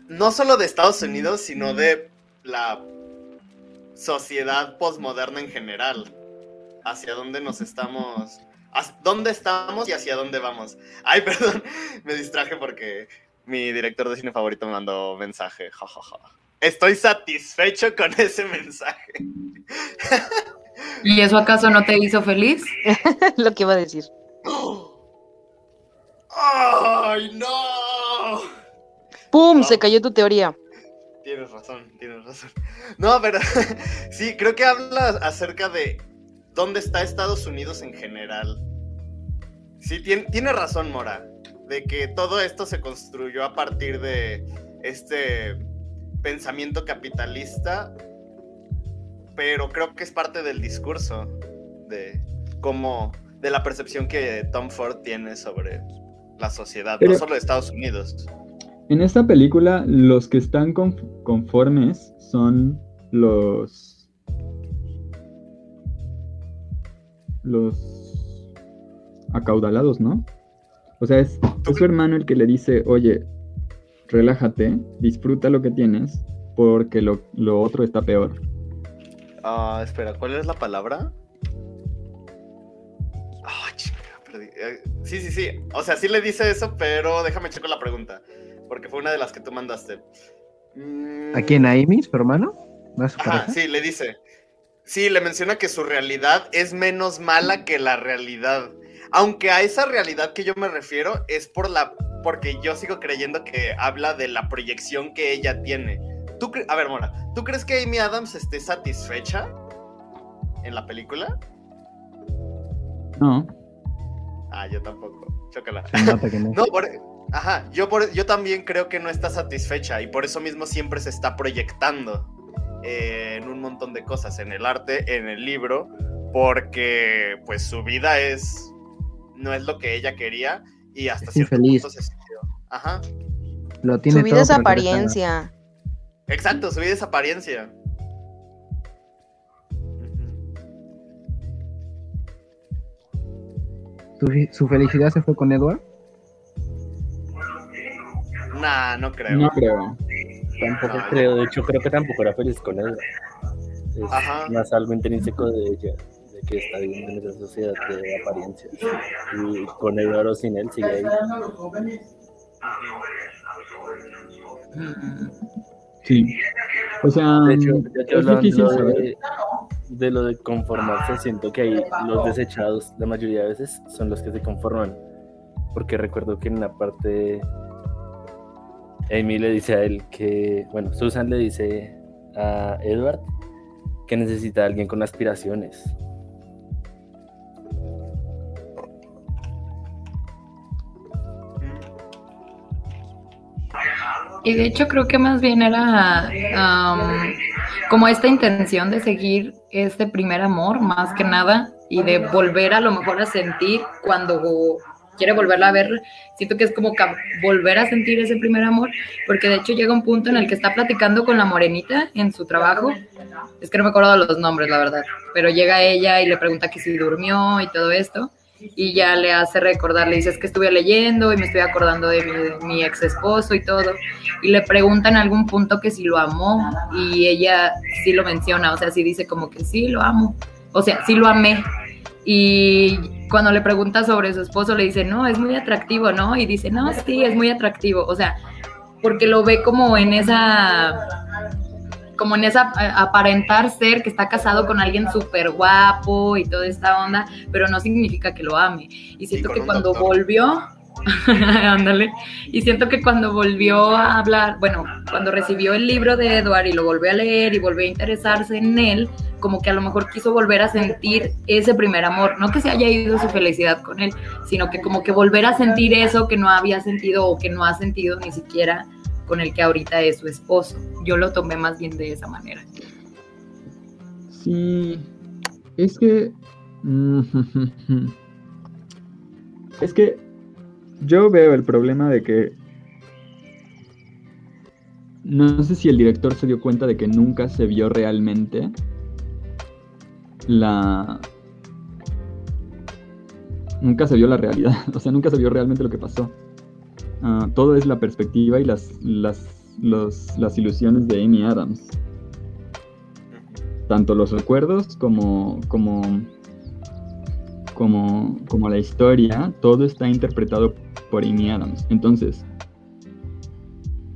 No solo de Estados Unidos, sino de la sociedad posmoderna en general. Hacia dónde nos estamos. ¿Dónde estamos y hacia dónde vamos? Ay, perdón, me distraje porque mi director de cine favorito me mandó mensaje. Ja, ja, ja. Estoy satisfecho con ese mensaje. ¿Y eso acaso no te hizo feliz? Lo que iba a decir. ¡Ay, no! ¡Pum! No. Se cayó tu teoría. Tienes razón, tienes razón. No, pero sí, creo que habla acerca de dónde está Estados Unidos en general. Sí, tiene, tiene razón, Mora, de que todo esto se construyó a partir de este pensamiento capitalista, pero creo que es parte del discurso de cómo, de la percepción que Tom Ford tiene sobre la sociedad, Pero- no solo de Estados Unidos. En esta película, los que están conf- conformes son los. Los. acaudalados, ¿no? O sea, es, es su hermano el que le dice: Oye, relájate, disfruta lo que tienes, porque lo, lo otro está peor. Ah, espera, ¿cuál es la palabra? Ah, chinga, perdí. Eh, sí, sí, sí. O sea, sí le dice eso, pero déjame checar la pregunta. Porque fue una de las que tú mandaste. Mm, ¿A quién? ¿A Amy, su hermano? ¿No a su Ajá, sí, le dice. Sí, le menciona que su realidad es menos mala que la realidad. Aunque a esa realidad que yo me refiero es por la. Porque yo sigo creyendo que habla de la proyección que ella tiene. ¿Tú a ver, Mora, ¿tú crees que Amy Adams esté satisfecha en la película? No. Ah, yo tampoco. Chócala. Que no. No, por, ajá, yo, por, yo también creo que no está satisfecha y por eso mismo siempre se está proyectando eh, en un montón de cosas, en el arte, en el libro, porque pues su vida es, no es lo que ella quería y hasta Es cierto infeliz. punto se sintió. Ajá, Lo tiene Su vida todo, es apariencia. exacto, su vida es apariencia. ¿Su, su felicidad se fue con Edward? Nah, no creo. No creo. Tampoco creo, de hecho creo que tampoco era feliz con él. Es Ajá. más algo intrínseco de ella, de que está viviendo en esa sociedad de apariencias. Y con él o sin él sigue ahí. Sí. O sea, De hecho, es lo de, de lo de conformarse, siento que ahí los desechados la mayoría de veces son los que se conforman. Porque recuerdo que en una parte Amy le dice a él que, bueno, Susan le dice a Edward que necesita a alguien con aspiraciones. Y de hecho creo que más bien era como esta intención de seguir este primer amor, más que nada, y de volver a lo mejor a sentir cuando quiere volverla a ver, siento que es como volver a sentir ese primer amor, porque de hecho llega un punto en el que está platicando con la morenita en su trabajo, es que no me acuerdo los nombres, la verdad, pero llega ella y le pregunta que si durmió y todo esto, y ya le hace recordar, le dice, es que estuve leyendo y me estoy acordando de mi, de mi ex esposo y todo, y le pregunta en algún punto que si lo amó, y ella sí lo menciona, o sea, sí dice como que sí, lo amo, o sea, sí lo amé, Y cuando le pregunta sobre su esposo, le dice, no, es muy atractivo, ¿no? Y dice, no, sí, es muy atractivo. O sea, porque lo ve como en esa como en esa eh, aparentar ser que está casado con alguien súper guapo y toda esta onda, pero no significa que lo ame. Y siento que cuando doctor. volvió, ándale, y siento que cuando volvió a hablar, bueno, cuando recibió el libro de Edward y lo volvió a leer y volvió a interesarse en él, como que a lo mejor quiso volver a sentir ese primer amor, no que se haya ido su felicidad con él, sino que como que volver a sentir eso que no había sentido o que no ha sentido ni siquiera con el que ahorita es su esposo. Yo lo tomé más bien de esa manera. Sí, es que... Es que yo veo el problema de que... No sé si el director se dio cuenta de que nunca se vio realmente la... Nunca se vio la realidad, o sea, nunca se vio realmente lo que pasó. Ah, todo es la perspectiva y las, las, los- las ilusiones de Amy Adams tanto los recuerdos como, como, como, como la historia, todo está interpretado por Amy Adams. Entonces,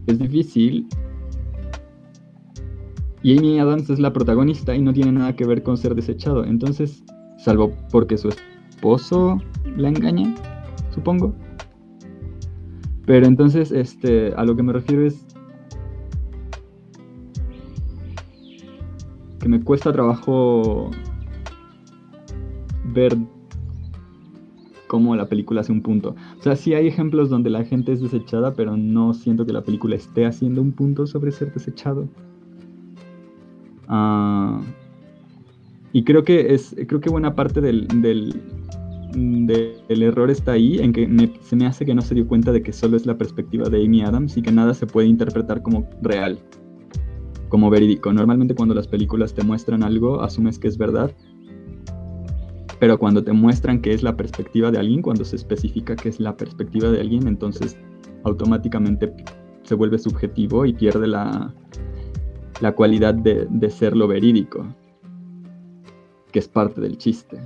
es difícil. Y Amy Adams es la protagonista y no tiene nada que ver con ser desechado. Entonces, salvo porque su esposo la engaña, supongo. Pero entonces, este, a lo que me refiero es que me cuesta trabajo ver cómo la película hace un punto. O sea, sí hay ejemplos donde la gente es desechada, pero no siento que la película esté haciendo un punto sobre ser desechado. Ah, y creo que es, creo que buena parte del, del, del error está ahí, en que me- se me hace que no se dio cuenta de que solo es la perspectiva de Amy Adams y que nada se puede interpretar como real como verídico. Normalmente cuando las películas te muestran algo, asumes que es verdad. Pero cuando te muestran que es la perspectiva de alguien, cuando se especifica que es la perspectiva de alguien, entonces automáticamente se vuelve subjetivo y pierde la, la cualidad de, de ser lo verídico, que es parte del chiste,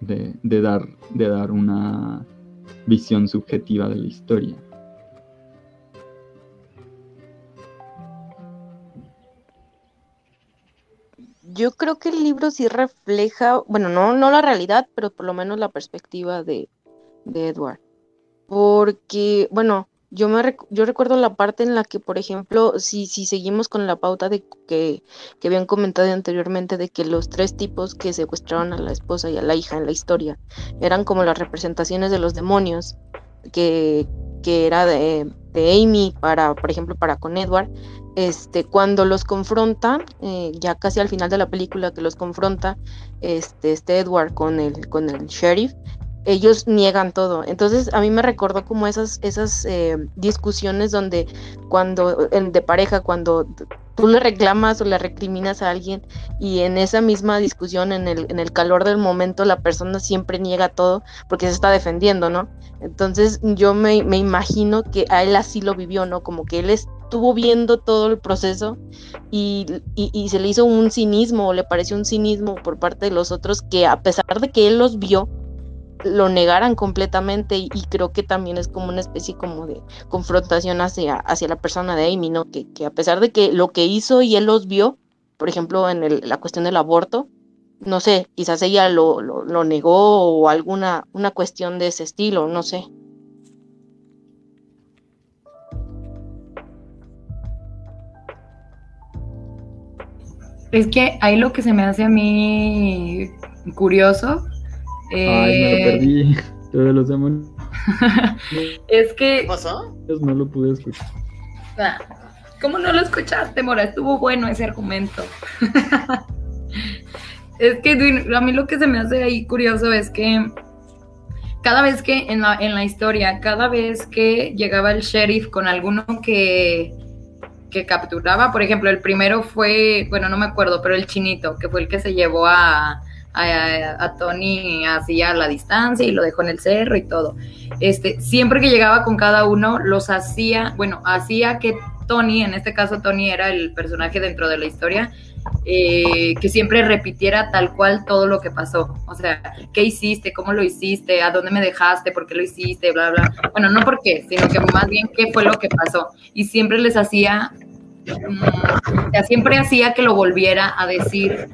de, de dar, de dar una visión subjetiva de la historia. Yo creo que el libro sí refleja, bueno, no, no la realidad, pero por lo menos la perspectiva de, de Edward. Porque, bueno, yo me rec- yo recuerdo la parte en la que, por ejemplo, si, si seguimos con la pauta de que, que habían comentado anteriormente de que los tres tipos que secuestraron a la esposa y a la hija en la historia eran como las representaciones de los demonios, que, que era de, de Amy para, por ejemplo, para con Edward, este, cuando los confrontan, eh, ya casi al final de la película que los confronta, este, este Edward con el, con el sheriff, ellos niegan todo. Entonces a mí me recordó como esas, esas eh, discusiones donde cuando, de pareja, cuando tú le reclamas o le recriminas a alguien y en esa misma discusión, en el, en el calor del momento, la persona siempre niega todo porque se está defendiendo, ¿no? Entonces yo me, me imagino que a él así lo vivió, ¿no? Como que él estuvo viendo todo el proceso y, y- y se le hizo un cinismo o le pareció un cinismo por parte de los otros que a pesar de que él los vio, lo negaran completamente y, creo que también es como una especie como de confrontación hacia, hacia la persona de Amy, ¿no? Que, que a pesar de que lo que hizo y él los vio, por ejemplo, en la cuestión del aborto, no sé, quizás ella lo, lo, lo negó o alguna una cuestión de ese estilo, no sé. Es que ahí lo que se me hace a mí curioso Ay, me lo eh, perdí. Todos los demonios es ¿Qué que pasó? no lo pude escuchar. Ah, ¿Cómo no lo escuchaste, Mora? Estuvo bueno ese argumento. es que a mí lo que se me hace ahí curioso es que cada vez que en la, en la historia, cada vez que llegaba el sheriff con alguno que, que capturaba, por ejemplo, el primero fue, bueno, no me acuerdo, pero el chinito, que fue el que se llevó a, a, a Tony así a la distancia y lo dejó en el cerro y todo. Este, siempre que llegaba con cada uno, los hacía, bueno, hacía que Tony, en este caso Tony era el personaje dentro de la historia, eh, que siempre repitiera tal cual todo lo que pasó. O sea, ¿qué hiciste? ¿Cómo lo hiciste? ¿A dónde me dejaste? ¿Por qué lo hiciste? Bla, bla. Bueno, no por qué, sino que más bien qué fue lo que pasó. Y siempre les hacía, mm, o sea, siempre hacía que lo volviera a decir.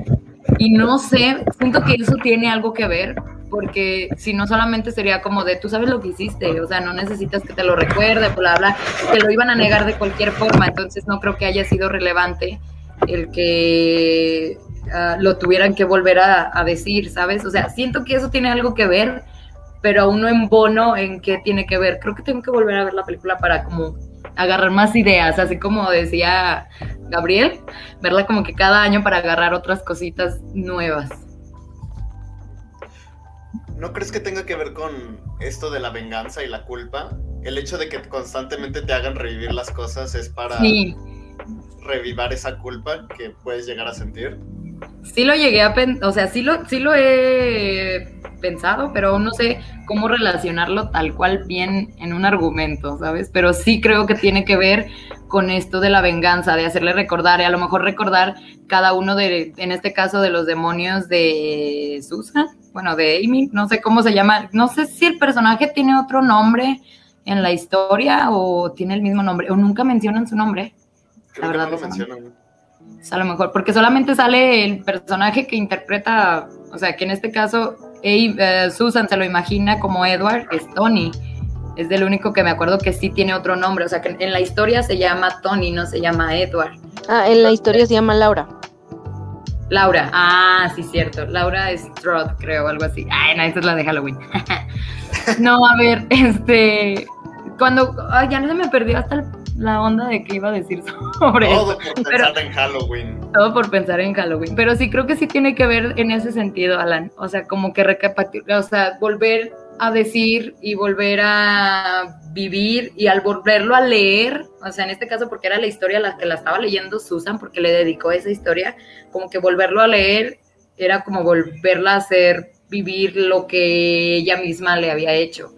Y no sé, siento que eso tiene algo que ver, porque si no solamente sería como de, tú sabes lo que hiciste, o sea, no necesitas que te lo recuerde, bla, bla, te lo iban a negar de cualquier forma, entonces no creo que haya sido relevante el que ah, lo tuvieran que volver a, a decir, ¿sabes? O sea, siento que eso tiene algo que ver, pero aún no en bono en qué tiene que ver. Creo que tengo que volver a ver la película para como agarrar más ideas, así como decía Gabriel, verla como que cada año para agarrar otras cositas nuevas. ¿No crees que tenga que ver con esto de la venganza y la culpa? El hecho de que constantemente te hagan revivir las cosas es para Sí, revivar esa culpa que puedes llegar a sentir. Sí lo llegué a pensar, o sea, sí lo, sí lo he pensado, pero aún no sé cómo relacionarlo tal cual bien en un argumento, ¿sabes? Pero sí creo que tiene que ver con esto de la venganza, de hacerle recordar, y a lo mejor recordar cada uno de, en este caso, de los demonios de Susan, bueno, de Amy, no sé cómo se llama, no sé si el personaje tiene otro nombre en la historia o tiene el mismo nombre, o nunca mencionan su nombre. Creo La que verdad, no lo mencionan. Es a lo mejor, porque solamente sale el personaje que interpreta, o sea, que en este caso Abe, eh, Susan se lo imagina como Edward, es Tony. Es del único que me acuerdo que sí tiene otro nombre, o sea, que en la historia se llama Tony, no se llama Edward. Ah, en la historia se llama Laura. Laura, ah, sí, cierto. Laura Strode, creo, algo así. Ay, no, esa es la de Halloween. no, a ver, este. Cuando. Ay, ya no se me perdió hasta el- la onda de que iba a decir sobre eso. Todo por pensar en Halloween. Todo por pensar en Halloween. Pero sí creo que sí tiene que ver en ese sentido, Alan. O sea, como que recapitular, o sea, volver a decir y volver a vivir y al volverlo a leer, o sea, en este caso porque era la historia la que la estaba leyendo Susan, porque le dedicó esa historia, como que volverlo a leer era como volverla a hacer vivir lo que ella misma le había hecho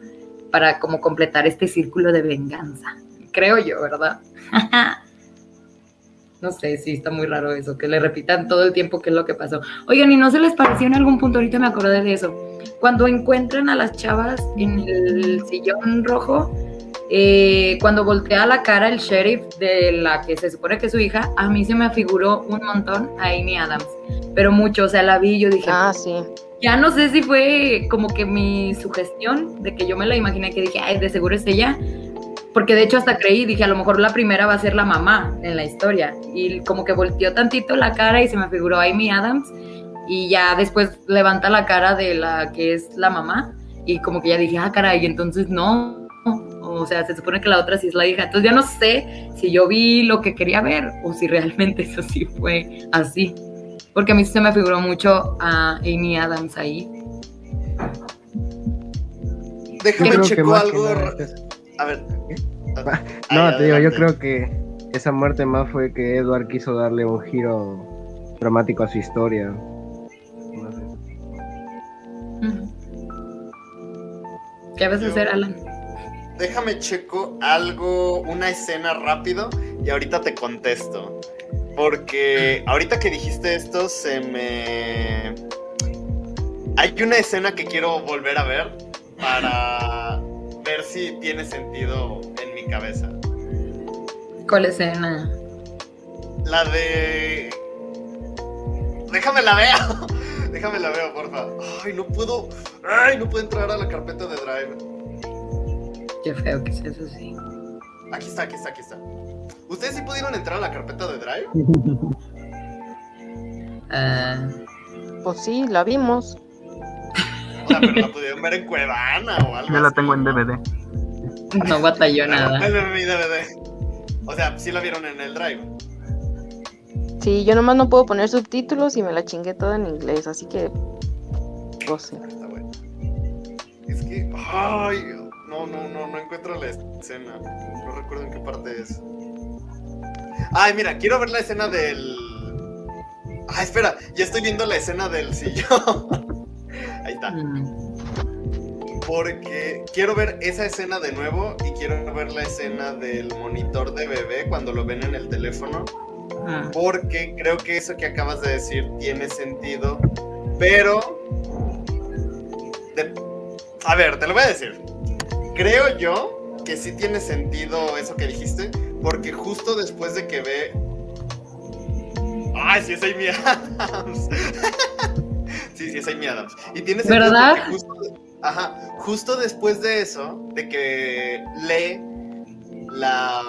para como completar este círculo de venganza. Creo yo, ¿verdad? No sé, sí, está muy raro eso, que le repitan todo el tiempo qué es lo que pasó. Oigan, ¿y no se les pareció en algún punto? Ahorita me acordé de eso. Cuando encuentran a las chavas en el sillón rojo, eh, cuando voltea la cara el sheriff de la que se supone que es su hija, a mí se me afiguró un montón a Amy Adams. Pero mucho, o sea, la vi y yo dije, Ah, sí. ya no sé si fue como que mi sugestión de que yo me la imaginé que dije, ay, de seguro es ella. Porque de hecho hasta creí, dije, a lo mejor la primera va a ser la mamá en la historia. Y como que volteó tantito la cara y se me figuró Amy Adams. Y ya después levanta la cara de la que es la mamá. Y como que ya dije, ah, caray, entonces no. O sea, se supone que la otra sí es la hija. Entonces ya no sé si yo vi lo que quería ver o si realmente eso sí fue así. Porque a mí sí se me figuró mucho a Amy Adams ahí. Déjame checo algo. nada A ver. No, Ay, te digo, yo creo que esa muerte más fue que Edward quiso darle un giro dramático a su historia. No sé. ¿Qué vas a hacer, Alan? Déjame checo algo, una escena rápido y ahorita te contesto. Porque ahorita que dijiste esto se me... Hay una escena que quiero volver a ver para ver si tiene sentido en mi cabeza. ¿Cuál escena? La de... Déjame la veo. Déjame la veo, porfa. Ay, no puedo... Ay, no puedo entrar a la carpeta de Drive. Qué feo que es eso, sí. Aquí está, aquí está, aquí está. ¿Ustedes sí pudieron entrar a la carpeta de Drive? Ah, Pues sí, la vimos. Sea, pero la pudieron ver en Cuevana o algo Yo la tengo en DVD. no batalló nada. En mi DVD. O sea, sí la vieron en el Drive. Sí, yo nomás no puedo poner subtítulos y me la chingué toda en inglés, así que. Pues. Está bueno. Es que... Ay, no, no, no, no encuentro la escena. No recuerdo en qué parte es. Ay, mira, quiero ver la escena del... Ah, espera, ya estoy viendo la escena del sillón. Ahí está. Mm, porque quiero ver esa escena de nuevo y quiero ver la escena del monitor de bebé cuando lo ven en el teléfono, porque creo que eso que acabas de decir tiene sentido, pero... de- A ver, te lo voy a decir. Creo yo que sí tiene sentido eso que dijiste, porque justo después de que ve... Ay, sí es Amy Adams. sí, es Amy Adams. Y tiene sentido ¿Verdad? justo, ajá, justo después de eso, de que lee la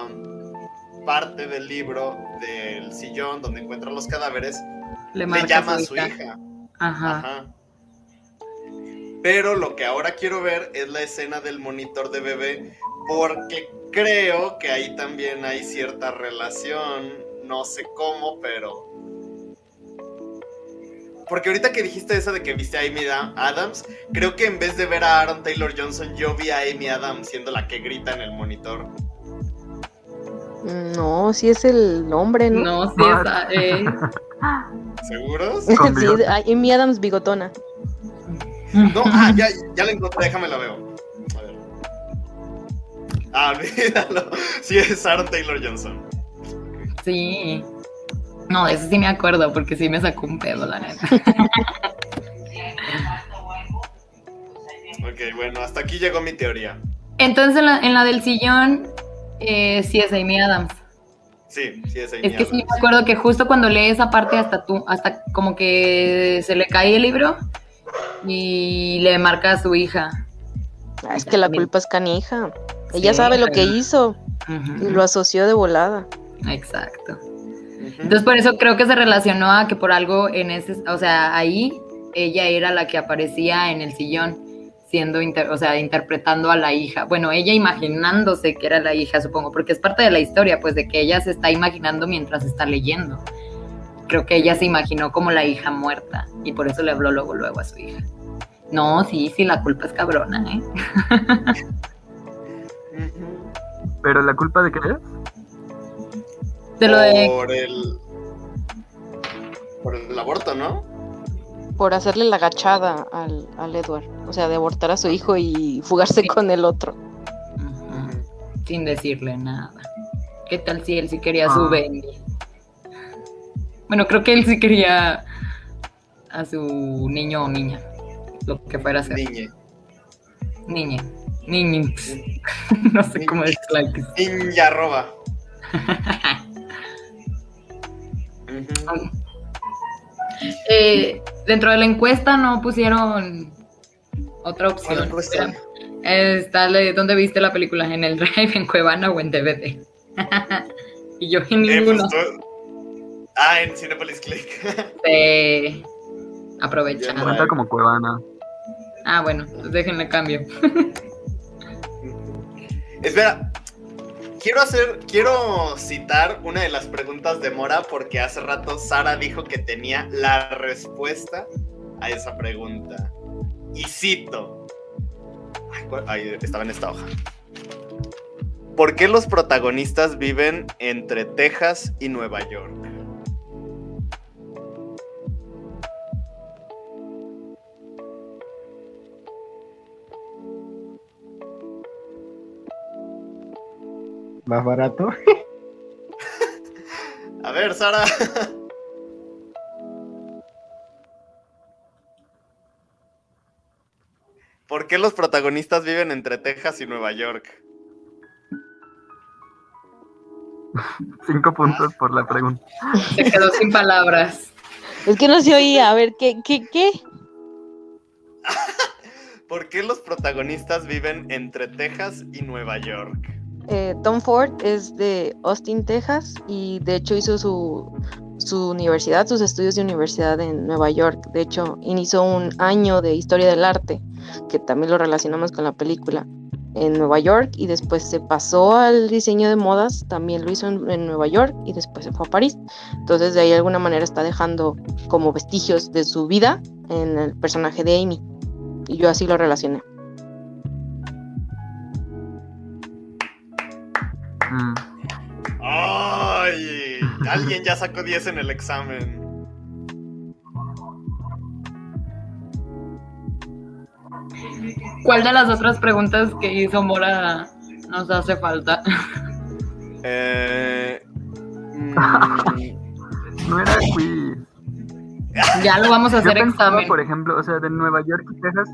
parte del libro del sillón donde encuentra los cadáveres, le, llama a su hija. Ajá. Ajá. Pero lo que ahora quiero ver es la escena del monitor de bebé, porque creo que ahí también hay cierta relación, no sé cómo, pero... Porque ahorita que dijiste eso de que viste a Amy Da- Adams, creo que en vez de ver a Aaron Taylor Johnson, yo vi a Amy Adams siendo la que grita en el monitor. No, sí es el hombre, ¿no? No, sí, esa, eh, ¿Seguros? sí, Amy Adams bigotona. No, ah, ya, ya la encontré, déjame la veo. A ver. Ah, olvídalo. Sí, es Aaron Taylor Johnson. Sí. No, de eso sí me acuerdo, porque sí me sacó un pedo, la neta. Ok, bueno, hasta aquí llegó mi teoría. Entonces, en la, en la del sillón, eh, sí es Amy Adams. Sí, sí es Amy Es que sí Adams. me acuerdo que justo cuando lee esa parte, hasta tú, hasta como que se le cae el libro y le marca a su hija. Ah, es que la culpa es canija. Ella Sí, sabe lo que hizo y lo asoció de volada. Exacto. Entonces por eso creo que se relacionó a que por algo en ese, o sea, ahí ella era la que aparecía en el sillón, siendo, inter- o sea, interpretando a la hija. Bueno, ella imaginándose que era la hija, supongo, porque es parte de la historia, pues de que ella se está imaginando mientras está leyendo. Creo que ella se imaginó como la hija muerta y por eso le habló luego, luego a su hija. No, sí, sí, la culpa es cabrona, ¿eh? Pero la culpa de qué es? De lo de... Por el. Por el aborto, ¿no? Por hacerle la agachada al, al Edward. O sea, de abortar a su hijo y fugarse Sí. con el otro. Sin decirle nada. ¿Qué tal si él sí quería su Ah. Bendy? Bueno, creo que él sí quería a su niño o niña. Lo que fuera a ser. Niñe. Niña. Niña. no sé cómo decirlo. Ninja roba. Ujú. Eh, dentro de la encuesta no pusieron otra ¿Cuál opción. Está ¿Dónde viste la película? ¿En el Drive, en Cuevana o en DVD? y yo en Eh, ninguno. pues, tú- Ah, en Cinepolis Click. Aprovechando. Bien, Cuenta como Cuevana. Ah, bueno, pues déjenle cambio. Espera. Quiero hacer, quiero citar una de las preguntas de Mora porque hace rato Sara dijo que tenía la respuesta a esa pregunta. Y cito. Ahí estaba en esta hoja. ¿Por qué los protagonistas viven entre Texas y Nueva York? Más barato. A ver, Sara. ¿Por qué los protagonistas viven entre Texas y Nueva York? Cinco puntos por la pregunta. Se quedó sin palabras. Es que no se oía. A ver, ¿qué, qué, qué? ¿Por qué los protagonistas viven entre Texas y Nueva York? Eh, Tom Ford es de Austin, Texas, y de hecho hizo su, su universidad, sus estudios de universidad en Nueva York. De hecho, inició un año de historia del arte, que también lo relacionamos con la película, en Nueva York, y después se pasó al diseño de modas, también lo hizo en, en Nueva York, y después se fue a París. Entonces, de ahí de alguna manera está dejando como vestigios de su vida en el personaje de Amy. Y yo así lo relacioné. Mm, ¡Ay! Alguien ya sacó 10 en el examen. ¿Cuál de las otras preguntas que hizo Mora nos hace falta? Eh, mm, No era quiz. Ya lo vamos a Yo hacer pensaba, examen. por ejemplo, o sea, de Nueva York y Texas.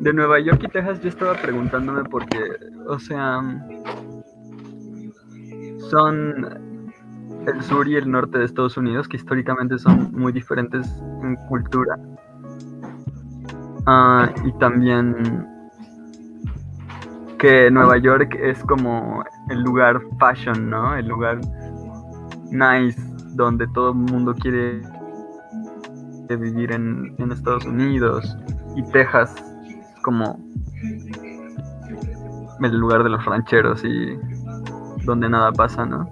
De Nueva York y Texas yo estaba preguntándome porque, o sea, son el sur y el norte de Estados Unidos que históricamente son muy diferentes en cultura. Ah, y también que Nueva York es como el lugar fashion, ¿no? El lugar nice donde todo el mundo quiere vivir en, en Estados Unidos y Texas como el lugar de los rancheros y donde nada pasa, ¿no?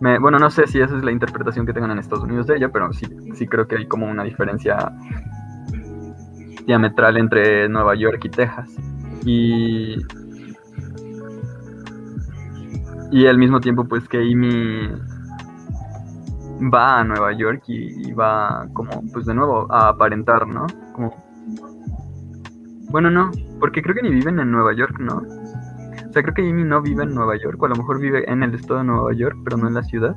Me- bueno, no sé si esa es la interpretación que tengan en Estados Unidos de ella, pero sí, sí creo que hay como una diferencia diametral entre Nueva York y Texas. Y, y al mismo tiempo, pues que Amy va a Nueva York y, va como, pues de nuevo, a aparentar, ¿no? Como... Bueno, no, porque creo que ni viven en Nueva York, ¿no? O sea, creo que Amy no vive en Nueva York, o a lo mejor vive en el estado de Nueva York, pero no en la ciudad.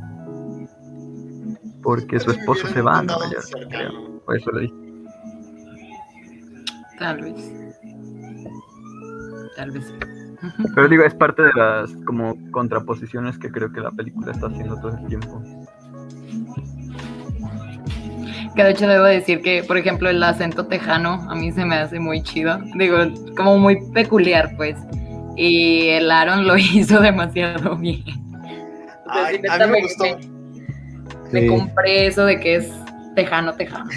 Porque su esposo se va a Nueva York, creo. O eso lo dice. Tal vez. Tal vez. Pero digo, es parte de las como contraposiciones que creo que la película está haciendo todo el tiempo. Que de hecho debo decir que, por ejemplo, el acento tejano a mí se me hace muy chido. Digo, como muy peculiar, pues. Y el Aaron lo hizo demasiado bien. Ay, a mí me gustó. Me Sí. compré eso de que es tejano, tejano.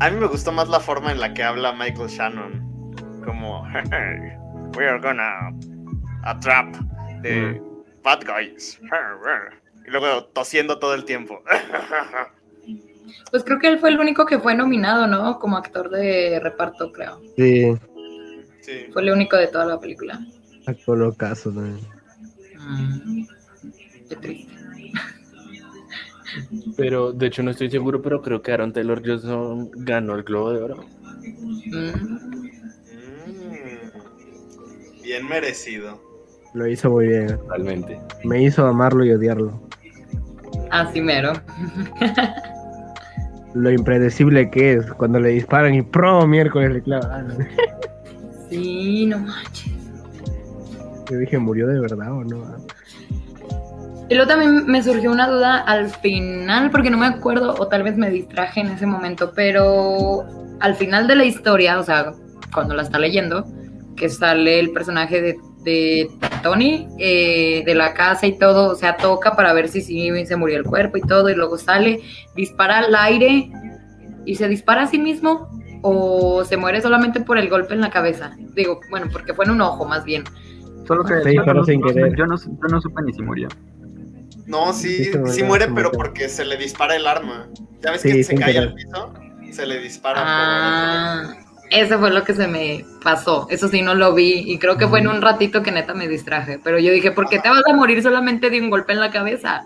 A mí me gustó más la forma en la que habla Michael Shannon. Como, "Hey, we are gonna trap the bad guys. Y luego tosiendo todo el tiempo. Pues creo que él fue el único que fue nominado, ¿no? Como actor de reparto, creo. Sí, Sí. Fue el único de toda la película. actuó locazo también. Mm, Qué triste. Pero de hecho no estoy seguro, pero creo que Aaron Taylor Johnson ganó el Globo de Oro. Mm. Mm. Bien merecido. Lo hizo muy bien. Totalmente. Me hizo amarlo y odiarlo. Así mero. Lo impredecible que es cuando le disparan y pro miércoles le clavan. Sí, no manches. Yo dije, ¿murió de verdad o no? Y luego también me surgió una duda al final, porque no me acuerdo, o tal vez me distraje en ese momento, pero al final de la historia, o sea, cuando la está leyendo, que sale el personaje de, de Tony, eh, de la casa y todo, o sea, toca para ver si sí se murió el cuerpo y todo, y luego sale, dispara al aire y se dispara a sí mismo, o se muere solamente por el golpe en la cabeza. Digo, bueno, porque fue en un ojo más bien. Solo que Sí, yo, pero no, sin no- yo no, yo no supe ni si murió. No, sí, Sí, se muere, sí muere, se pero porque se le dispara el arma. Ya ves Sí, que se cae querer. al piso, se le dispara. Ah, eso fue lo que se me pasó. Eso sí, no lo vi. Y creo que fue en un ratito que neta me distraje. Pero yo dije, ¿por qué te vas a morir solamente de un golpe en la cabeza?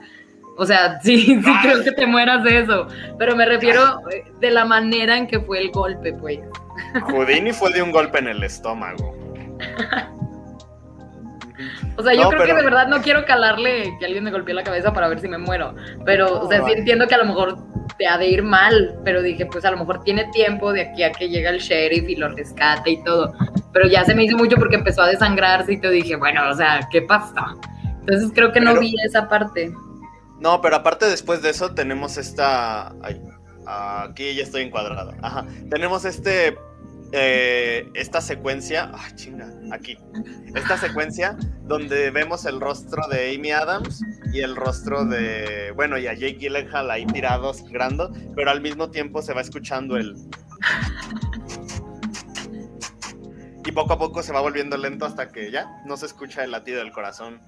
O sea, sí, sí creo que te mueras de eso. Pero me refiero eh, de la manera en que fue el golpe, pues. Houdini fue de un golpe en el estómago. O sea, yo No, creo pero- que de verdad no quiero calarle que alguien me golpee la cabeza para ver si me muero. Pero, o sea, sí entiendo que a lo mejor te ha de ir mal. Pero dije, pues a lo mejor tiene tiempo de aquí a que llega el sheriff y lo rescate y todo. Pero ya se me hizo mucho porque empezó a desangrarse y te dije, bueno, o sea, ¿qué pasa? Entonces creo que no vi esa parte. No, pero aparte después de eso tenemos esta... ay, aquí ya estoy encuadrado. Ajá. Tenemos este... eh, esta secuencia... Ay, chinga, aquí. Esta secuencia donde vemos el rostro de Amy Adams y el rostro de... Bueno, y a Jake Gyllenhaal ahí tirado, sangrando, pero al mismo tiempo se va escuchando el... Y poco a poco se va volviendo lento hasta que ya no se escucha el latido del corazón.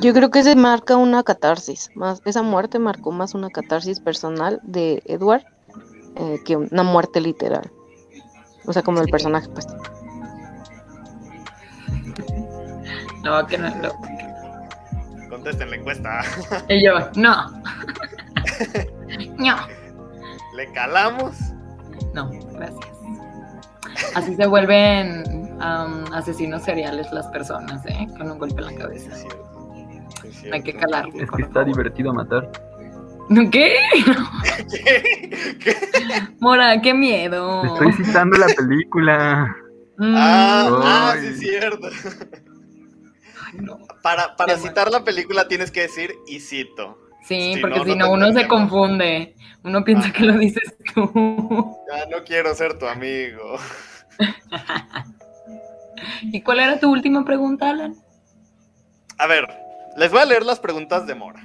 Yo creo que se marca una catarsis. Más, esa muerte marcó más una catarsis personal de Edward eh, que una muerte literal. O sea, como el Sí. personaje, pues. No, que no. no. Contesten la encuesta. Y yo, no. no. Le calamos. No, gracias. Así se vuelven asesinos seriales las personas, ¿eh? Con un golpe en la cabeza. Es Hay que. Es que está divertido matar. ¿Qué? ¿Qué? ¿Qué? Mora, qué miedo. Te estoy citando la película. Mm, Ah, ah, sí, es cierto. ay, no. Para, para citar la película tienes que decir y cito. Sí, Si porque no, si no no, uno se confunde. Uno piensa que lo dices tú. Ya no quiero ser tu amigo. ¿Y cuál era tu última pregunta, Alan? A ver, les voy a leer las preguntas de Mora.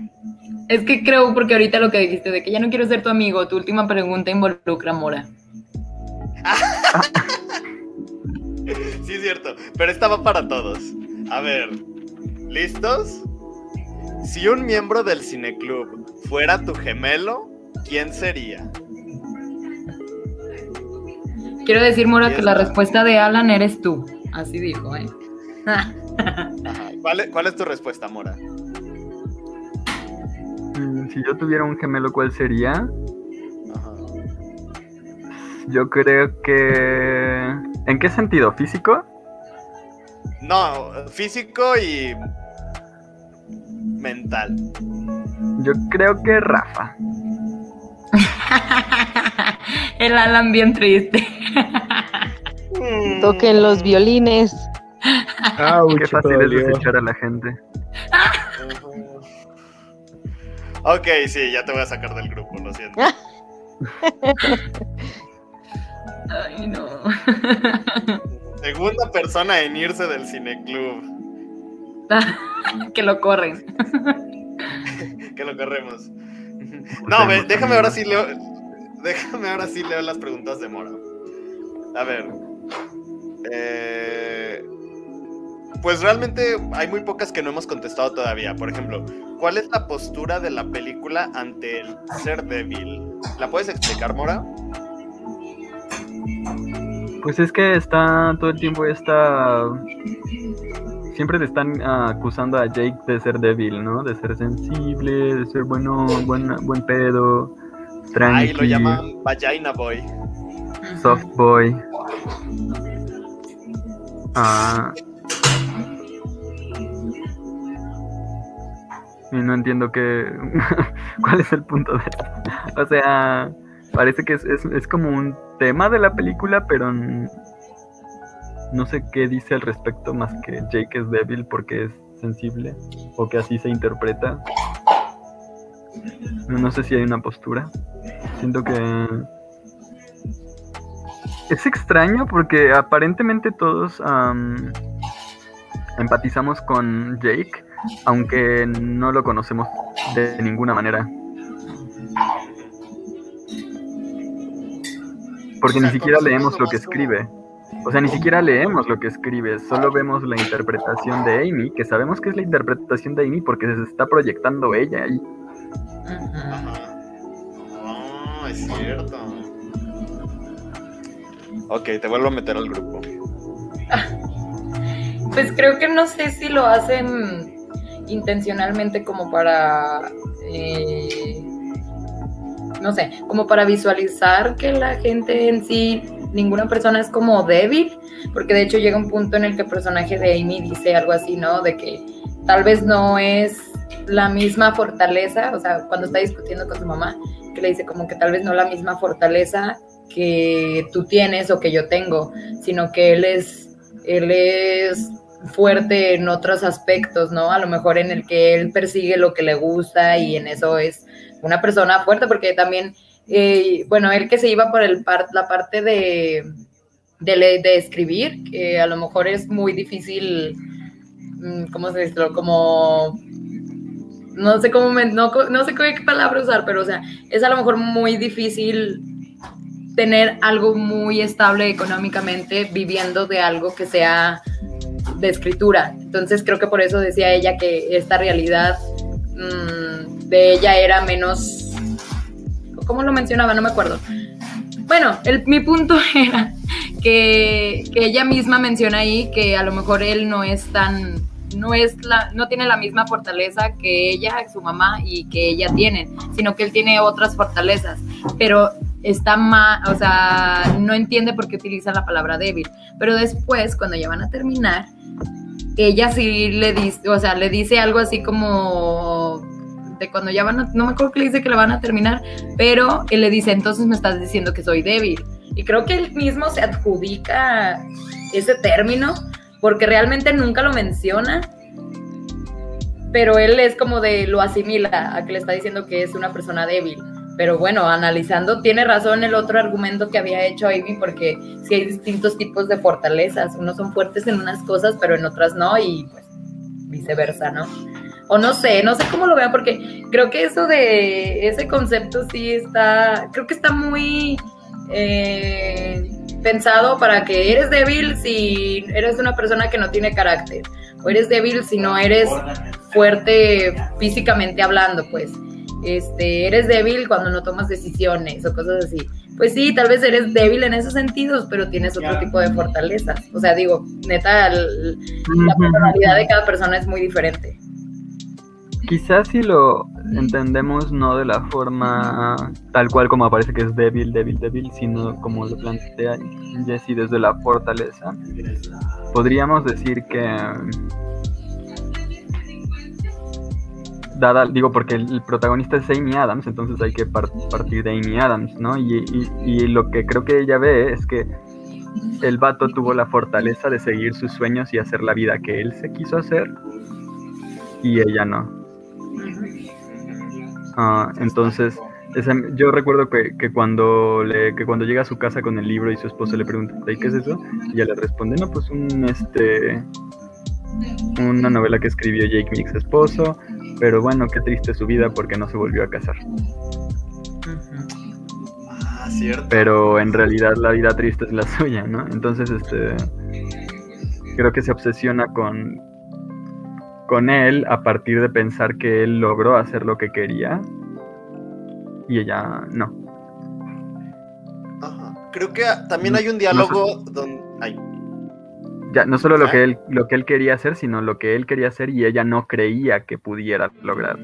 Es que creo, porque ahorita lo que dijiste de que ya no quiero ser tu amigo, tu última pregunta involucra a Mora. Sí, es cierto. Pero esta va para todos. A ver, ¿listos? Si un miembro del cineclub fuera tu gemelo, ¿quién sería? Quiero decir, Mora, que la esta- respuesta de Alan eres tú. Así dijo, ¿eh? Ajá. ¿Cuál, es, cuál es tu respuesta, Mora? Mm, Si yo tuviera un gemelo, ¿cuál sería? Ajá. Yo creo que... ¿En qué sentido? ¿Físico? No, físico y mental. Yo creo que Rafa. El Alan bien triste. Toquen los violines. Qué fácil es desechar a la gente. Ok, sí, ya te voy a sacar del grupo, lo siento. Ay, no. Segunda persona en irse del cineclub. que lo corren. Que lo corremos. No, ve, déjame ahora sí leo. Déjame ahora sí leo las preguntas de Mora. A ver. Eh, pues realmente hay muy pocas que no hemos contestado todavía. Por ejemplo, ¿cuál es la postura de la película ante el ser débil? ¿La puedes explicar, Mora? Pues es que está todo el tiempo está siempre te están acusando a Jake de ser débil, ¿no? De ser sensible, de ser bueno, buen, buen pedo, tranqui, Ahí lo llaman Vagina Boy. soft boy. Ah. Y no entiendo qué. ¿Cuál es el punto de? O sea, parece que es, es, es como un tema de la película, pero no sé qué dice al respecto más que Jake es débil porque es sensible o que así se interpreta. No, no sé si hay una postura. Siento que es extraño porque aparentemente todos am, empatizamos con Jake, aunque no lo conocemos de ninguna manera. Porque O sea, ni siquiera leemos lo que como- escribe. O sea, ni siquiera leemos lo que escribe, solo vemos la interpretación de Amy, que sabemos que es la interpretación de Amy porque se está proyectando ella ahí. Ajá. Oh, es cierto. Ok, te vuelvo a meter al grupo. Pues creo que no sé si lo hacen intencionalmente como para, eh, no sé, como para visualizar que la gente en sí, ninguna persona es como débil, porque de hecho llega un punto en el que el personaje de Amy dice algo así, ¿no? De que tal vez no es la misma fortaleza, o sea, cuando está discutiendo con su mamá, que le dice como que tal vez no la misma fortaleza que tú tienes o que yo tengo, sino que él es, él es fuerte en otros aspectos, ¿no? A lo mejor en el que él persigue lo que le gusta y en eso es una persona fuerte, porque también, eh, bueno, él que se iba por el par- la parte de, de, escribir, que a lo mejor es muy difícil, mm, ¿cómo se dice? Como no sé cómo me- no, no sé qué palabra usar, pero o sea, es a lo mejor muy difícil tener algo muy estable económicamente viviendo de algo que sea de escritura. Entonces creo que por eso decía ella que esta realidad mm, de ella era menos, ¿cómo lo mencionaba? No me acuerdo. Bueno, el- mi punto era que, ella misma menciona ahí que a lo mejor él no es tan, no es la, no tiene la misma fortaleza que ella, su mamá y que ella tienen, sino que él tiene otras fortalezas. Pero está mal, o sea, no entiende por qué utiliza la palabra débil. Pero después, cuando ya van a terminar, ella sí le dice, o sea, le dice algo así como de cuando ya van a, no me acuerdo que le dice que la van a terminar, pero él le dice, entonces me estás diciendo que soy débil. Y creo que él mismo se adjudica ese término, porque realmente nunca lo menciona, pero él es como de lo asimila a que le está diciendo que es una persona débil. Pero bueno, analizando, tiene razón el otro argumento que había hecho Amy, porque sí hay distintos tipos de fortalezas. Unos son fuertes en unas cosas, pero en otras no, y pues viceversa, ¿no? O no sé, no sé cómo lo vea, porque creo que eso de ese concepto sí está, creo que está muy eh, pensado para que eres débil si eres una persona que no tiene carácter, o eres débil si no eres fuerte físicamente hablando, pues este, eres débil cuando no tomas decisiones o cosas así. Pues sí, tal vez eres débil en esos sentidos, pero tienes otro tipo de fortalezas. O sea, digo, neta, la personalidad de cada persona es muy diferente. Quizás si lo entendemos no de la forma tal cual como aparece que es débil, débil, débil, sino como lo plantea Jesse desde la fortaleza, podríamos decir que dada, digo, porque el, protagonista es Amy Adams, entonces hay que partir de Amy Adams, ¿no? Y, y, lo que creo que ella ve es que el vato tuvo la fortaleza de seguir sus sueños y hacer la vida que él se quiso hacer y ella no. Ah, entonces, yo recuerdo que, que, cuando le, que cuando llega a su casa con el libro y su esposo le pregunta, ¿y qué es eso? Y ella le responde, no, pues un, este, una novela que escribió Jake, mi ex esposo, pero bueno, qué triste su vida porque no se volvió a casar. Ah, cierto. Pero en realidad la vida triste es la suya, ¿no? Entonces, este, creo que se obsesiona con, con él a partir de pensar que él logró hacer lo que quería y ella no. Ajá. Creo que también hay un diálogo donde... Ya, no solo lo que, él, lo que él quería hacer, sino lo que él quería hacer y ella no creía que pudiera lograr.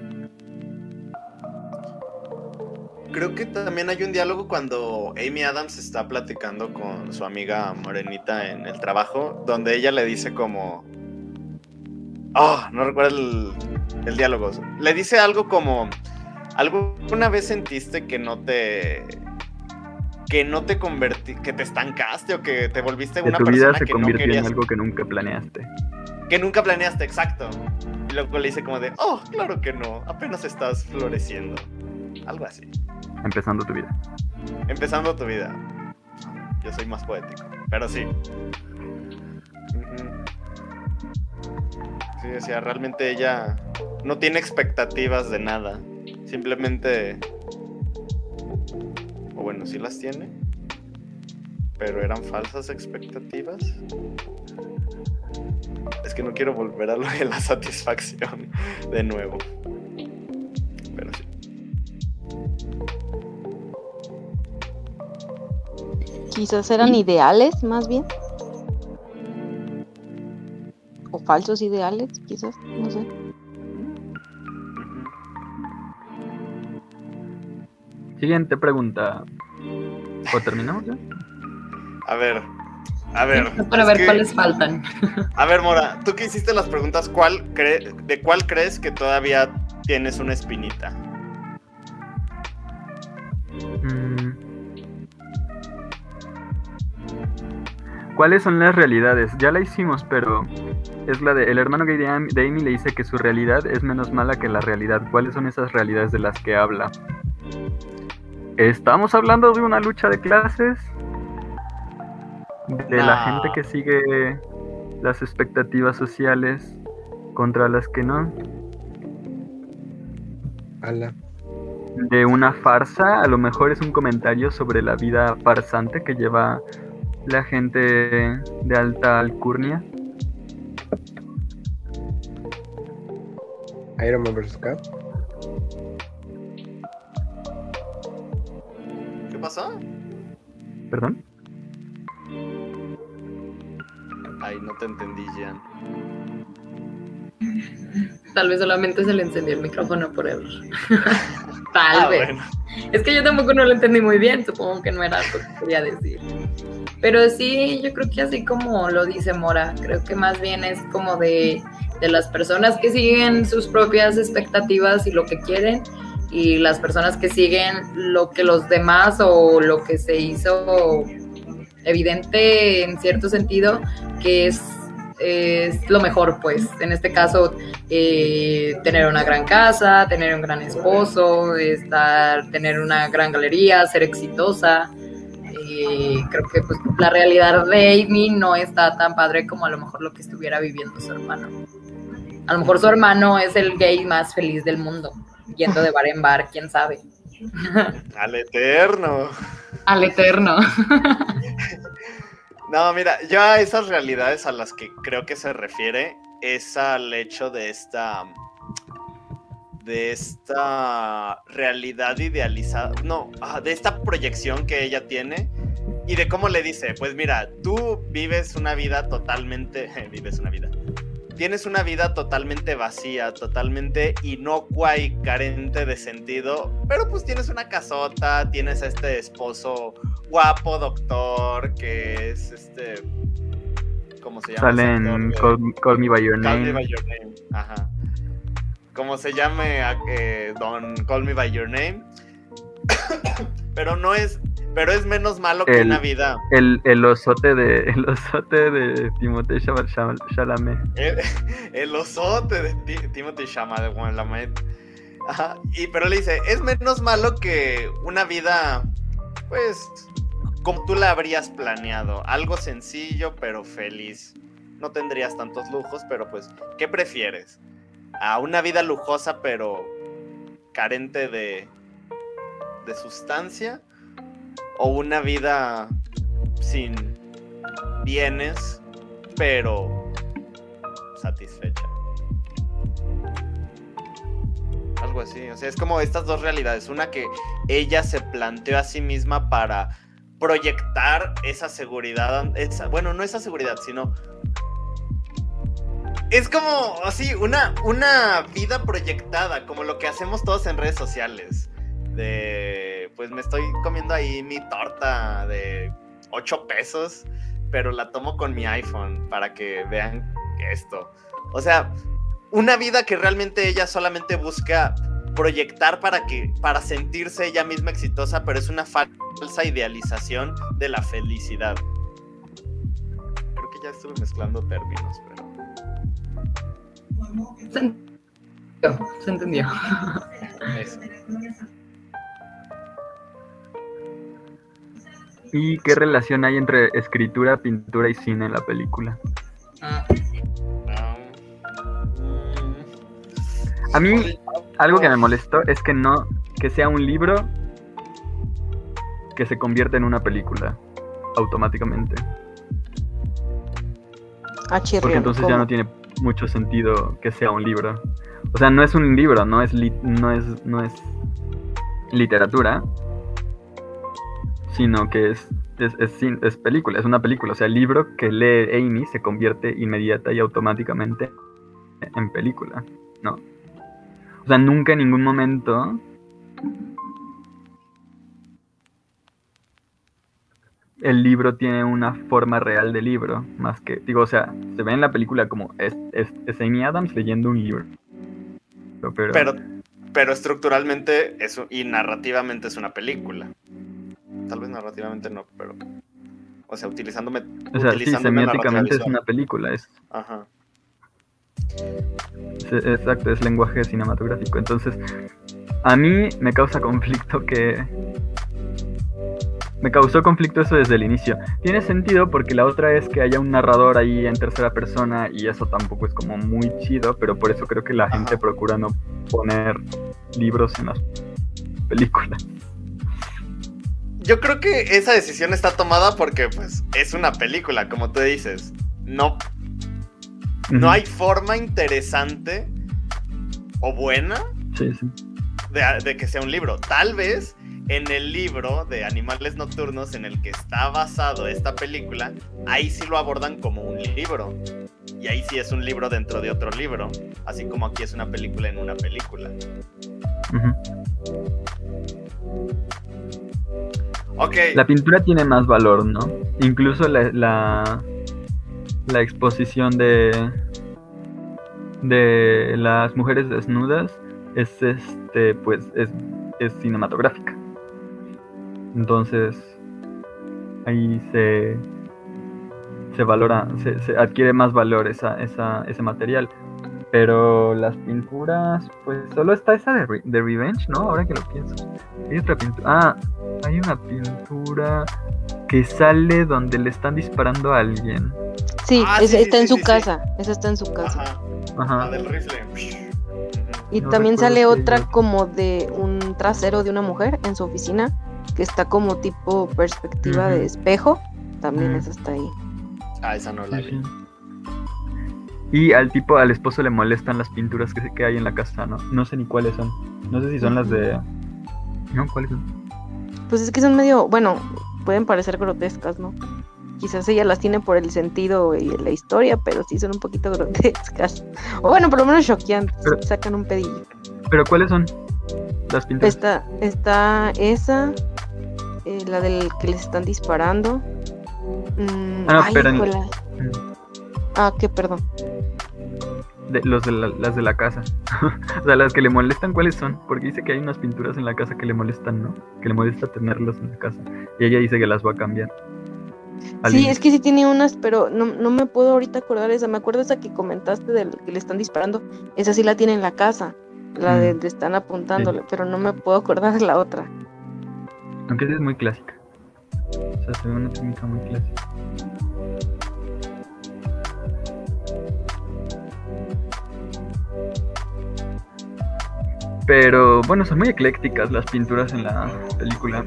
Creo que también hay un diálogo cuando Amy Adams está platicando con su amiga Morenita en el trabajo, donde ella le dice como... Oh, no recuerdo el, el diálogo. Le dice algo como... ¿Alguna vez sentiste que no te que no te convertí, que te estancaste o que te volviste una persona vida se que convirtió no en algo que nunca planeaste. Que nunca planeaste, exacto. Y luego le dice como de, oh, claro que no, apenas estás floreciendo. Algo así. Empezando tu vida. Empezando tu vida. Yo soy más poético, pero sí. Sí, o sea, realmente ella no tiene expectativas de nada. Simplemente bueno, sí las tiene, pero eran falsas expectativas. Es que no quiero volver a lo de la satisfacción de nuevo. Pero sí. Quizás eran ideales, más bien. O falsos ideales, quizás, no sé. Siguiente pregunta. ¿O terminamos ya? A ver, a ver. Para ver cuáles faltan. A ver, Mora, tú que hiciste las preguntas, ¿cuál ¿de cuál crees que todavía tienes una espinita? Mm. ¿Cuáles son las realidades? Ya la hicimos, pero es la de el hermano gay de Amy le dice que su realidad es menos mala que la realidad. ¿Cuáles son esas realidades de las que habla? ¿Estamos hablando de una lucha de clases? ¿De la gente que sigue las expectativas sociales contra las que no? ¿De una farsa? A lo mejor es un comentario sobre la vida farsante que lleva la gente de alta alcurnia. Iron Man vs. Cap. Pasó? ¿Perdón? Ay, no te entendí, Jan. Tal vez solamente se le encendió el micrófono por error. Tal Ah, vez. bueno. Es que yo tampoco no lo entendí muy bien, supongo que no era lo que quería decir. Pero sí, yo creo que así como lo dice Mora, creo que más bien es como de, de las personas que siguen sus propias expectativas y lo que quieren, y las personas que siguen lo que los demás o lo que se hizo evidente en cierto sentido, que es lo mejor, pues. En este caso, eh, tener una gran casa, tener un gran esposo, estar, tener una gran galería, ser exitosa. Eh, creo que pues, la realidad de Amy no está tan padre como a lo mejor lo que estuviera viviendo su hermano. A lo mejor su hermano es el gay más feliz del mundo, yendo de bar en bar, quién sabe. Al eterno. Al eterno. No, mira, yo a esas realidades a las que creo que se refiere es al hecho de esta de esta realidad idealizada, no, ah, de esta proyección que ella tiene y de cómo le dice, pues mira, tú vives una vida totalmente, vives una vida, tienes una vida totalmente vacía, totalmente inocua y carente de sentido, pero pues tienes una casota, tienes a este esposo guapo, doctor, que es este... ¿Cómo se llama? Sale en Call, Me By Your Name. Call Me By Your Name, ajá. Como se llame eh, Don Call Me By Your Name. pero no es pero es menos malo que una vida. El, el, osote de el osote de Timothée Chalamet. El, el osote de Timothée Chalamet. Ajá. Y pero le dice, es menos malo que una vida pues como tú la habrías planeado, algo sencillo pero feliz. No tendrías tantos lujos, pero pues ¿qué prefieres? A una vida lujosa pero carente de de sustancia o una vida sin bienes, pero satisfecha. Algo así, o sea, es como estas dos realidades, una que ella se planteó a sí misma para proyectar esa seguridad, bueno, no esa seguridad, sino es como así, una, una vida proyectada, como lo que hacemos todos en redes sociales de, pues me estoy comiendo ahí mi torta de 8 pesos, pero la tomo con mi iPhone para que vean esto. O sea, una vida que realmente ella solamente busca proyectar para que para sentirse ella misma exitosa, pero es una falsa idealización de la felicidad. Creo que ya estuve mezclando términos, pero se entendió. Se ¿Y qué relación hay entre escritura, pintura y cine en la película? A mí, algo que me molestó es que no, que sea un libro que se convierte en una película automáticamente. Ah, Porque entonces ya no tiene mucho sentido que sea un libro. O sea, no es un libro, no es, no es, no es literatura, sino que es, es, es, película, es una película. O sea, el libro que lee Amy se convierte inmediata y automáticamente en película, ¿no? O sea, nunca en ningún momento el libro tiene una forma real de libro, más que, digo, o sea, se ve en la película como es, es, Amy Adams leyendo un libro. Pero, pero, pero estructuralmente eso, y narrativamente es una película. Tal vez narrativamente no, pero. O sea, utilizándome. O sea, sí, semióticamente es una película. Es... Ajá. exacto, es lenguaje cinematográfico. Entonces, a mí me causa conflicto que. Me causó conflicto eso desde el inicio. Tiene sentido porque la otra es que haya un narrador ahí en tercera persona y eso tampoco es como muy chido, pero por eso creo que la gente procura no poner libros en las películas yo creo que esa decisión está tomada porque, pues, es una película, como tú dices. No. No hay forma interesante o buena De, que sea un libro. Tal vez en el libro de Animales Nocturnos en el que está basado esta película, ahí sí lo abordan como un libro. Y ahí sí es un libro dentro de otro libro. Así como aquí es una película en una película. Ok. La pintura tiene más valor, ¿no? Incluso la, la, la exposición de de las mujeres desnudas es este pues es, es cinematográfica. Entonces ahí se se valora, se, se adquiere más valor esa, esa, ese material. Pero las pinturas, pues solo está esa de, Re- de Revenge, ¿no? Ahora que lo pienso. Hay otra pintura. Ah, hay una pintura que sale donde le están disparando a alguien. Sí, Ah, sí, está sí, en su sí, sí. casa. Esa está en su casa. Ajá. Ajá. La del rifle. Y No también sale otra yo- como de un trasero de una mujer en su oficina, que está como tipo perspectiva de espejo. También esa está ahí. Ah, esa no la vi. Y al tipo, al esposo le molestan las pinturas que, que hay en la casa, ¿no? No sé ni cuáles son. No sé si son las de... No, ¿cuáles son? Pues es que son medio, bueno, pueden parecer grotescas, ¿no? Quizás ella las tiene por el sentido y la historia, pero sí son un poquito grotescas. O bueno, por lo menos choqueantes. Pero- Sacan un pedillo. ¿Pero cuáles son las pinturas? Está, está esa, eh, la del que les están disparando. Mm, Ah, no, ay, pero híjola. Ah, que perdón. De, los de la- las de la casa. o sea, las que le molestan, ¿cuáles son? Porque dice que hay unas pinturas en la casa que le molestan, ¿no? Que le molesta tenerlas en la casa. Y ella dice que las va a cambiar. Sí, inicio. es que sí tiene unas, pero no, no me puedo ahorita acordar esa. Me acuerdo esa que comentaste del que le están disparando. Esa sí la tiene en la casa. La de, Mm. de están apuntándole, pero no me puedo acordar de la otra. Aunque esa es muy clásica. O sea, se ve una técnica muy clásica. Pero bueno, son muy eclécticas las pinturas en la película.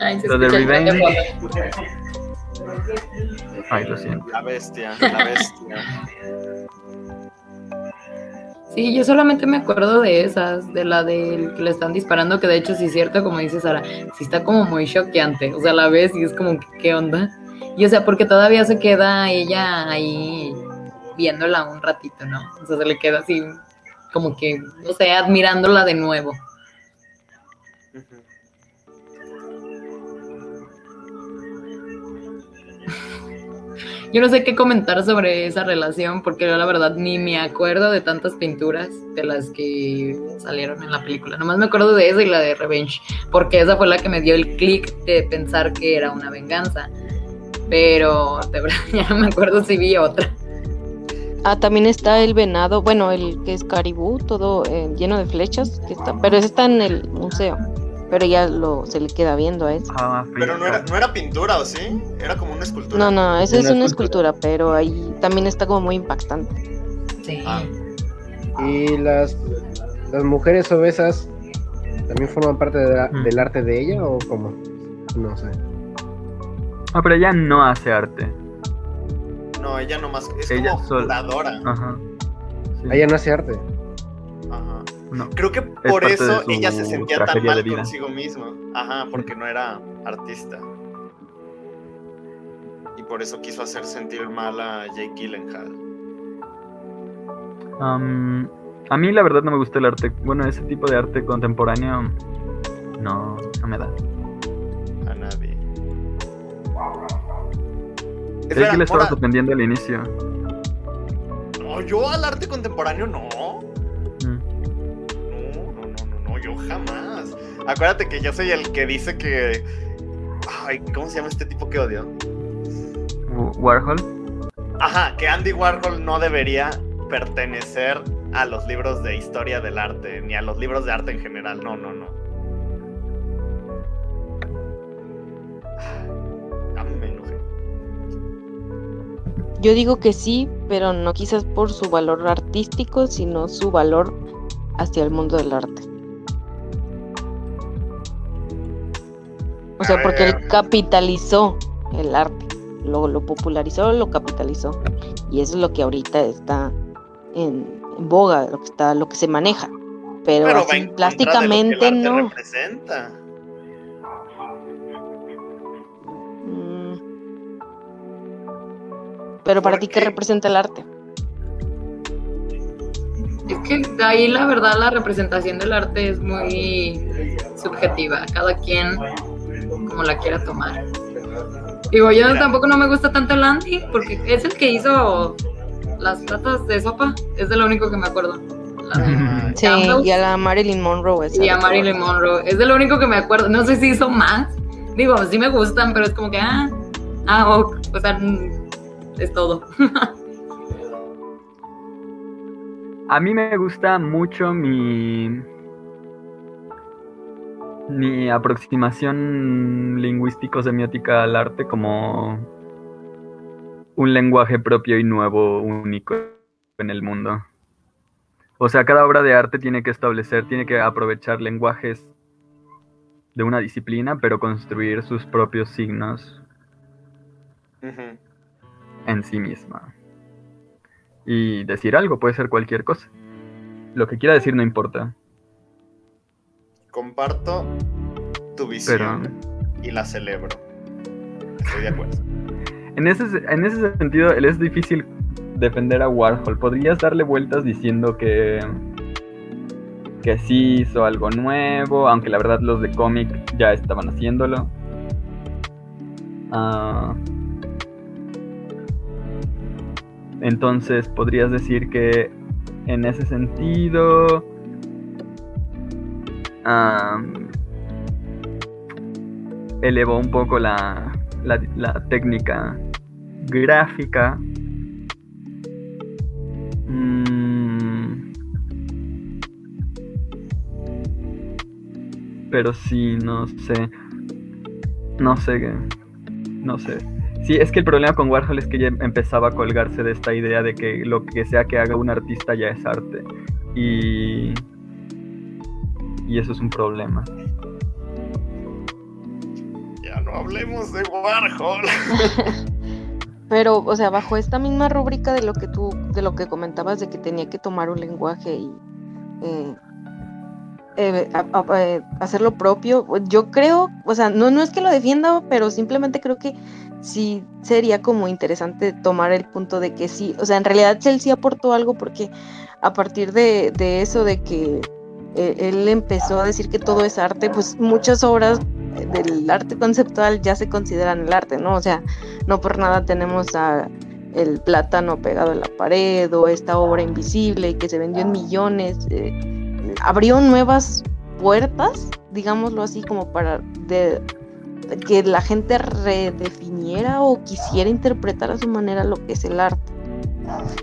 Ay, se Lo de Revenge. Ay, lo siento. La bestia, la bestia. Sí, yo solamente me acuerdo de esas, de la del que le están disparando, que de hecho sí es cierto, como dice Sara, sí está como muy choqueante, o sea, la ves y es como, ¿qué onda? Y o sea, porque todavía se queda ella ahí viéndola un ratito, ¿no? O sea, se le queda así, como que, no sé, admirándola de nuevo. Yo no sé qué comentar sobre esa relación, porque yo la verdad ni me acuerdo de tantas pinturas de las que salieron en la película. Nomás me acuerdo de esa y la de Revenge, porque esa fue la que me dio el clic de pensar que era una venganza. Pero de verdad ya no me acuerdo si vi otra. Ah, también está el venado, bueno, el que es caribú, todo eh, lleno de flechas, que está, pero ese está en el museo. Pero ya lo se le queda viendo a ese. Ah, Pero no era, no era pintura, ¿o sí? Era como una escultura. No, no, esa es Una una escultura. escultura, pero ahí también está como muy impactante. Sí. Ah. Y las, las mujeres obesas también forman parte de la- Mm. del arte de ella o cómo? No sé. Ah, pero ella no hace arte. No, ella nomás. Es Ella como sola. curadora. Ajá. Sí. Ella no hace arte. Ajá. No. Creo que por eso ella se sentía tan mal consigo misma. Ajá, porque no era artista. Y por eso quiso hacer sentir mal a Jake Gyllenhaal. A mí la verdad no me gusta el arte. Bueno, ese tipo de arte contemporáneo no, no me da. A nadie. Espera, que le estaba ahora- sorprendiendo al inicio. No, yo al arte contemporáneo no. Mm. No, no, no, no, no, yo jamás. Acuérdate que yo soy el que dice que. Ay, ¿cómo se llama este tipo que odio? Wa- Warhol. Ajá, que Andy Warhol no debería pertenecer a los libros de historia del arte, ni a los libros de arte en general. No, no, no. Ya me enojé. Yo digo que sí, pero no quizás por su valor artístico, sino su valor hacia el mundo del arte. O sea, porque él capitalizó el arte, lo, lo popularizó, lo capitalizó. Y eso es lo que ahorita está en, en boga, lo que está, lo que se maneja. Pero, así plásticamente no. representa. Pero para ¿Por ti, ¿qué representa el arte? Es que ahí la verdad la representación del arte es muy subjetiva, cada quien como la quiera tomar. Digo, yo Mira. tampoco no me gusta tanto el Andy, porque es el que hizo las platas de sopa, es de lo único que me acuerdo. La de Sí, y a la Marilyn Monroe. esa y a Marilyn Monroe, es de lo único que me acuerdo. No sé si hizo más, digo, sí me gustan, pero es como que, ah, ah, ok, o sea, es todo. A mí me gusta mucho mi. mi aproximación lingüístico-semiótica al arte como un lenguaje propio y nuevo, único en el mundo. O sea, cada obra de arte tiene que establecer, tiene que aprovechar lenguajes de una disciplina, pero construir sus propios signos. En sí misma. Y decir algo puede ser cualquier cosa. Lo que quiera decir no importa. Comparto tu visión Pero y la celebro. Estoy de acuerdo. en ese, en ese sentido, él es difícil defender a Warhol. Podrías darle vueltas diciendo que, que sí hizo algo nuevo, aunque la verdad los de cómic ya estaban haciéndolo. Ah, entonces podrías decir que en ese sentido... elevó un poco la, la, la técnica gráfica. Mm. Pero sí, no sé. No sé. qué- No sé. Sí, es que el problema con Warhol es que ya empezaba a colgarse de esta idea de que lo que sea que haga un artista ya es arte. Y. Y eso es un problema. Ya no hablemos de Warhol. Pero, o sea, bajo esta misma rúbrica de lo que tú, de lo que comentabas de que tenía que tomar un lenguaje y eh, eh, a- a- eh, hacer lo propio, yo creo, o sea, no, no es que lo defienda, pero simplemente creo que sí sería como interesante tomar el punto de que sí, o sea, en realidad él sí aportó algo porque a partir de, de eso de que eh, él empezó a decir que todo es arte, pues muchas obras del arte conceptual ya se consideran el arte, ¿no? O sea, no por nada tenemos a el plátano pegado en la pared o esta obra invisible que se vendió en millones. eh, abrió nuevas puertas, digámoslo así, como para de- que la gente redefiniera o quisiera interpretar a su manera lo que es el arte.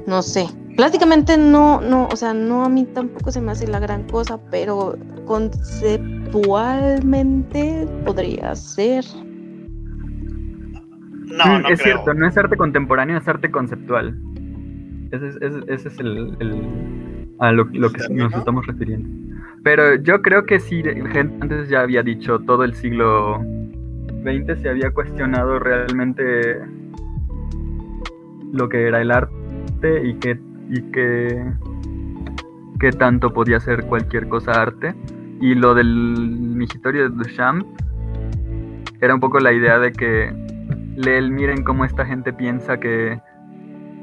No sé. Prácticamente no, no, o sea, no a mí tampoco se me hace la gran cosa, pero conceptualmente podría ser. No, Mm, no es creo. cierto, no es arte contemporáneo, es arte conceptual. Ese es, ese- ese es el, el- a lo, lo que nos estamos refiriendo. Pero yo creo que sí, antes ya había dicho, todo el siglo XX se había cuestionado realmente lo que era el arte y que, y que, qué tanto podía ser cualquier cosa arte. Y lo del migitorio de Duchamp era un poco la idea de que Leel, miren cómo esta gente piensa que,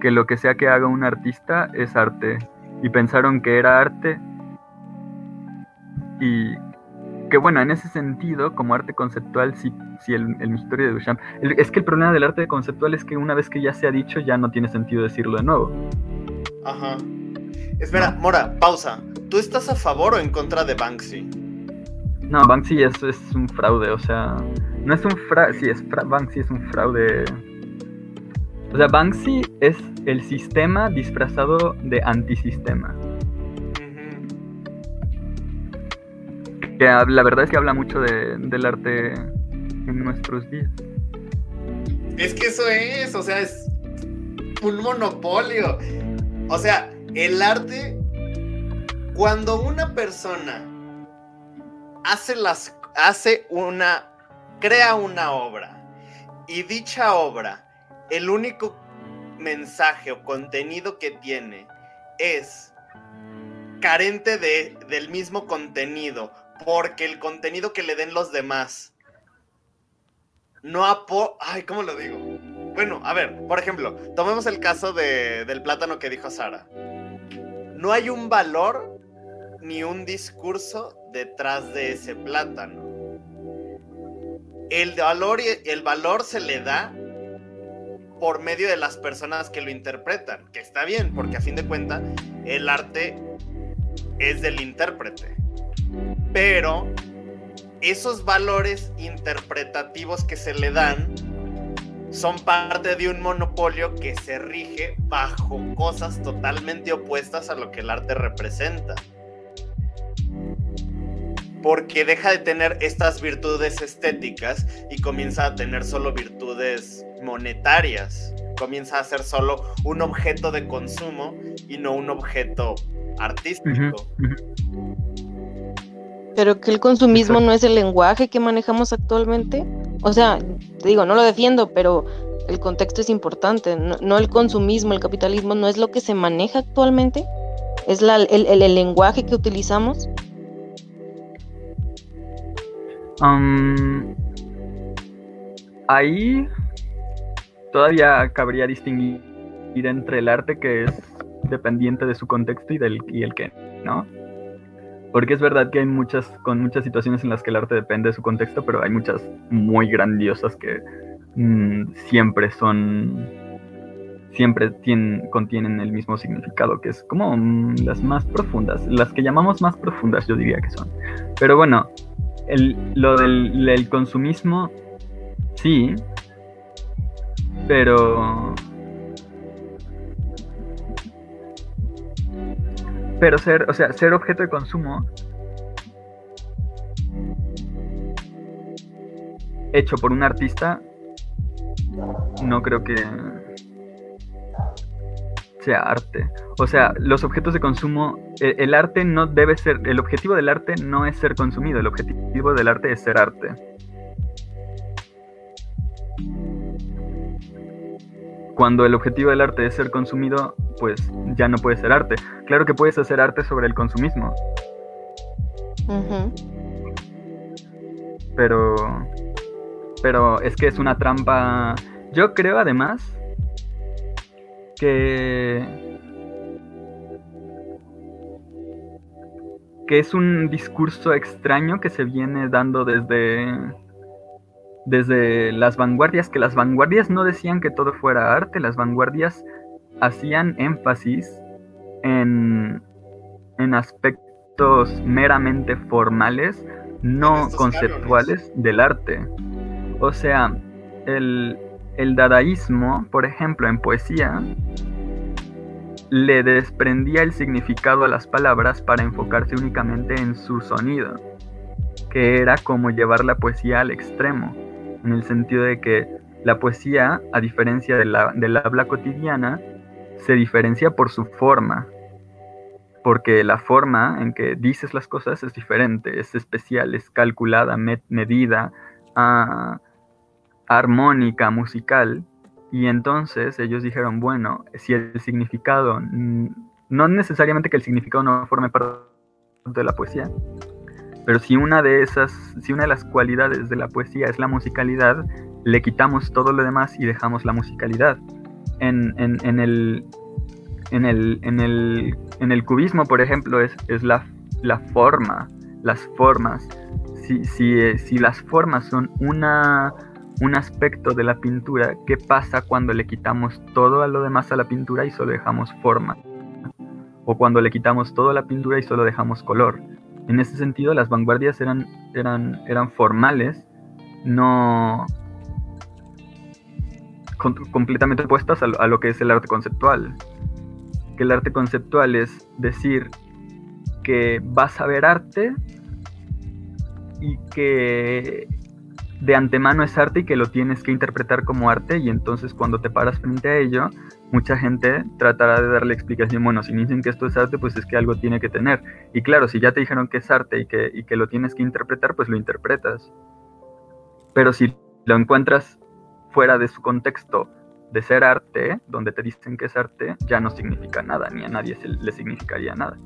que lo que sea que haga un artista es arte. Y pensaron que era arte. Y que bueno, en ese sentido, como arte conceptual, sí, sí el, el de Duchamp. El- es que el problema del arte conceptual es que una vez que ya se ha dicho, ya no tiene sentido decirlo de nuevo. Ajá. Espera, No. Mora, pausa. ¿Tú estás a favor o en contra de Banksy? No, Banksy es, es un fraude, o sea, no es un fraude, sí, es fra- Banksy es un fraude. O sea, Banksy es el sistema disfrazado de antisistema. Que la verdad es que habla mucho de- del arte en nuestros días. Es que eso es, o sea, es un monopolio. O sea, el arte, cuando una persona hace las, hace una, crea una obra y dicha obra, el único mensaje o contenido que tiene es carente de, del mismo contenido, porque el contenido que le den los demás no apo... Ay, ¿cómo lo digo? Bueno, a ver, por ejemplo, tomemos el caso de- del plátano que dijo Sara. no hay un valor ni un discurso detrás de ese plátano. El valor, el valor se le da por medio de las personas que lo interpretan, que está bien, porque a fin de cuentas el arte es del intérprete. Pero esos valores interpretativos que se le dan son parte de un monopolio que se rige bajo cosas totalmente opuestas a lo que el arte representa. Porque deja de tener estas virtudes estéticas y comienza a tener solo virtudes monetarias. Comienza a ser solo un objeto de consumo y no un objeto artístico. Pero que el consumismo no es el lenguaje que manejamos actualmente. O sea, te digo, no lo defiendo, pero el contexto es importante. No, el consumismo, el capitalismo no es lo que se maneja actualmente. Es la, el, el, lenguaje que utilizamos. ahí todavía cabría distinguir entre el arte que es dependiente de su contexto y, del, y el que no. Porque es verdad que hay muchas, con muchas situaciones en las que el arte depende de su contexto, pero hay muchas muy grandiosas que mm, siempre son, siempre tienen, contienen el mismo significado, que es como mm, las más profundas, las que llamamos más profundas, yo diría que son. Pero bueno, el, lo del, del consumismo, sí, pero Pero ser, o sea, ser objeto de consumo hecho por un artista, no creo que sea arte. O sea, los objetos de consumo, el, el, arte no debe ser, el objetivo del arte no es ser consumido, el objetivo del arte es ser arte. Cuando el objetivo del arte es ser consumido, pues ya no puede ser arte. Claro que puedes hacer arte sobre el consumismo. Pero. Pero es que es una trampa. Yo creo además que. que es un discurso extraño que se viene dando desde desde las vanguardias, que las vanguardias no decían que todo fuera arte, las vanguardias hacían énfasis en, en aspectos meramente formales, no conceptuales del arte. O sea, el, el dadaísmo, por ejemplo, en poesía, le desprendía el significado a las palabras para enfocarse únicamente en su sonido, que era como llevar la poesía al extremo en el sentido de que la poesía, a diferencia de la, del habla cotidiana, se diferencia por su forma, porque la forma en que dices las cosas es diferente, es especial, es calculada, medida, ah, armónica, musical, y entonces ellos dijeron, bueno, si el significado, no necesariamente que el significado no forme parte de la poesía, pero si una de esas, si una de las cualidades de la poesía es la musicalidad, le quitamos todo lo demás y dejamos la musicalidad. En, el, en, el, en, el, cubismo, por ejemplo, es, es la, la forma, las formas. Si, si, si las formas son una, un aspecto de la pintura, ¿qué pasa cuando le quitamos todo a lo demás a la pintura y solo dejamos forma? O cuando le quitamos todo a la pintura y solo dejamos color. En ese sentido, las vanguardias eran, eran, eran formales, no completamente opuestas a lo, que es el arte conceptual. Que el arte conceptual es decir que vas a ver arte y que de antemano es arte y que lo tienes que interpretar como arte y entonces cuando te paras frente a ello mucha gente tratará de darle explicación, bueno, si dicen que esto es arte, pues es que algo tiene que tener. Y claro, si ya te dijeron que es arte y que, y que lo tienes que interpretar, pues lo interpretas. Pero si lo encuentras fuera de su contexto de ser arte, donde te dicen que es arte, ya no significa nada, ni a nadie le significaría nada.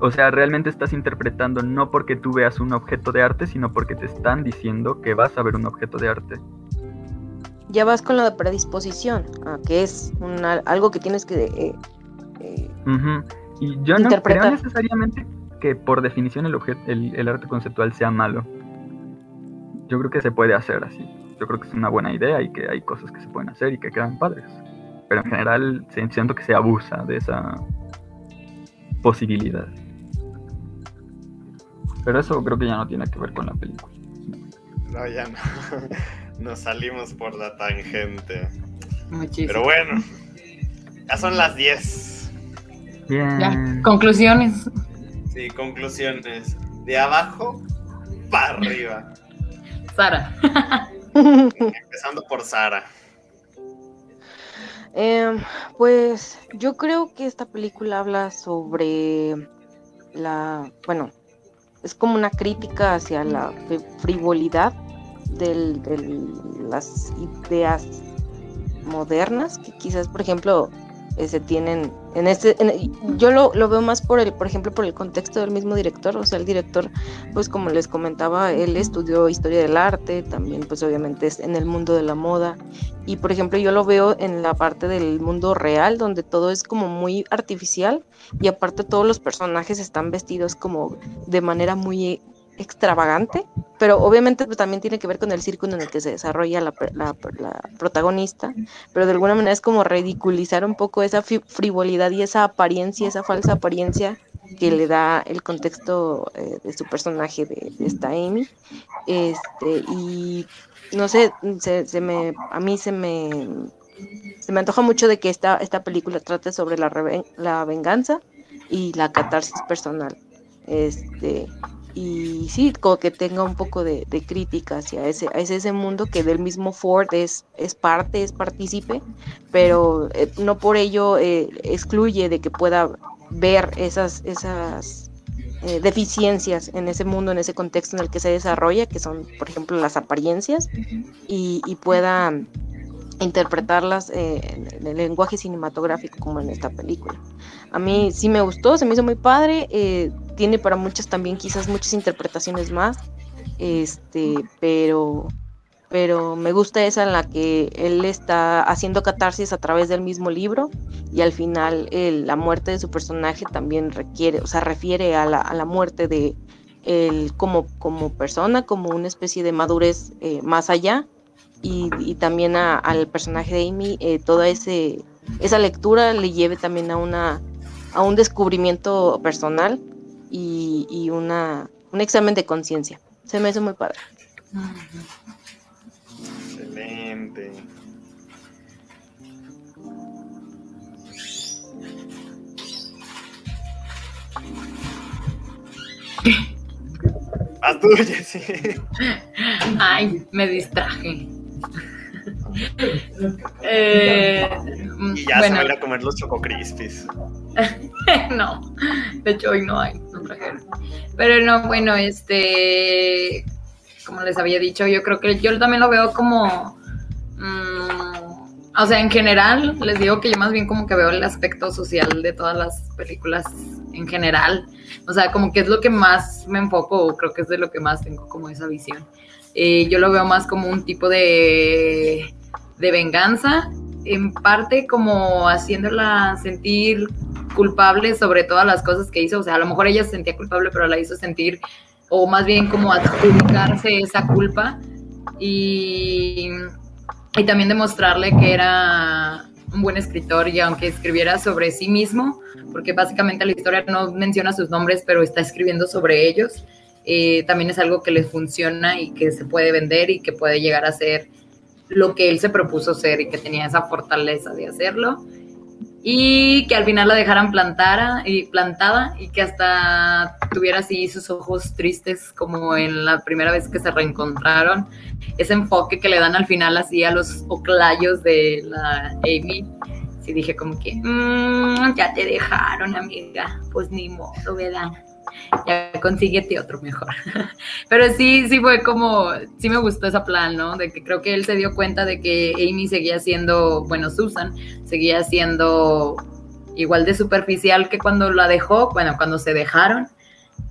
O sea, realmente estás interpretando no porque tú veas un objeto de arte, sino porque te están diciendo que vas a ver un objeto de arte. ya vas con la predisposición, a que es una- algo que tienes que eh, eh. Y yo no creo necesariamente que por definición el, objet- el, el arte conceptual sea malo. Yo creo que se puede hacer así. Yo creo que es una buena idea y que hay cosas que se pueden hacer y que quedan padres. Pero en general siento que se abusa de esa posibilidad. Pero eso creo que ya no tiene que ver con la película. No, ya no. Nos salimos por la tangente. Muchísimo. Pero bueno, ya son las 10. Bien. Ya, conclusiones. Sí, conclusiones. De abajo para arriba. Sara. Empezando por Sara. Em, pues yo creo que esta película habla sobre la, bueno, es como una crítica hacia la fri- frivolidad de las ideas modernas que quizás, por ejemplo, eh, tienen en este, yo lo, lo veo más por el, por ejemplo, por el contexto del mismo director, o sea, el director, pues como les comentaba, él estudió historia del arte, también pues obviamente es en el mundo de la moda, y por ejemplo yo lo veo en la parte del mundo real, donde todo es como muy artificial, y aparte todos los personajes están vestidos como de manera muy extravagante, pero obviamente también tiene que ver con el círculo en el que se desarrolla la, la- la protagonista, pero de alguna manera es como ridiculizar un poco esa frivolidad y esa apariencia, esa falsa apariencia que le da el contexto eh, de su personaje de, de esta Amy. Este, y no sé, se, se me, a mí se me, se me antoja mucho de que esta, esta película trate sobre la, la venganza y la catarsis personal. Este, y sí, como que tenga un poco de, de crítica hacia ese, hacia ese mundo que del mismo Ford es, es parte, es partícipe, pero eh, no por ello eh, excluye de que pueda ver esas, esas eh, deficiencias en ese mundo, en ese contexto en el que se desarrolla, que son, por ejemplo, las apariencias, y, y pueda interpretarlas eh, en, el lenguaje cinematográfico como en esta película. A mí sí me gustó, se me hizo muy padre, eh, tiene para muchas también quizás muchas interpretaciones más, este, pero, pero me gusta esa en la que él está haciendo catarsis a través del mismo libro y al final la muerte de su personaje también requiere, o sea, refiere a la, a la muerte de él como, como persona, como una especie de madurez eh, más allá y, y también a- al personaje de Amy, eh, toda ese, esa lectura le lleve también a, una, a un descubrimiento personal y, y una, un examen de conciencia. Se me hizo muy padre. Excelente. Ay, me distraje. Eh, Y ya se bueno, va a ir a comer los Choco Crispies. no, de hecho hoy no hay, no trajeron. Pero no, bueno, este, como les había dicho, yo creo que yo también lo veo como, mm, o sea, en general, les digo que yo más bien como que veo el aspecto social de todas las películas en general. O sea, como que es lo que más me enfoco, o creo que es de lo que más tengo como esa visión. Eh, yo lo veo más como un tipo de, de venganza, en parte como haciéndola sentir culpable sobre todas las cosas que hizo. O sea, a lo mejor ella se sentía culpable, pero la hizo sentir, o más bien como adjudicarse esa culpa. Y, y también demostrarle que era un buen escritor y aunque escribiera sobre sí mismo, porque básicamente la historia no menciona sus nombres, pero está escribiendo sobre ellos, eh, también es algo que les funciona y que se puede vender y que puede llegar a ser lo que él se propuso ser y que tenía esa fortaleza de hacerlo. Y que al final la dejaran plantara y plantada y que hasta tuviera así sus ojos tristes como en la primera vez que se reencontraron. Ese enfoque que le dan al final así a los oclayos de la Amy. Sí dije como que "Mm, ya te dejaron amiga. Pues ni modo ¿verdad? Ya consíguete otro mejor pero sí, sí fue como, sí me gustó esa plan, ¿no? De que creo que él se dio cuenta de que Amy seguía siendo, bueno, Susan, seguía siendo igual de superficial que cuando la dejó, bueno, cuando se dejaron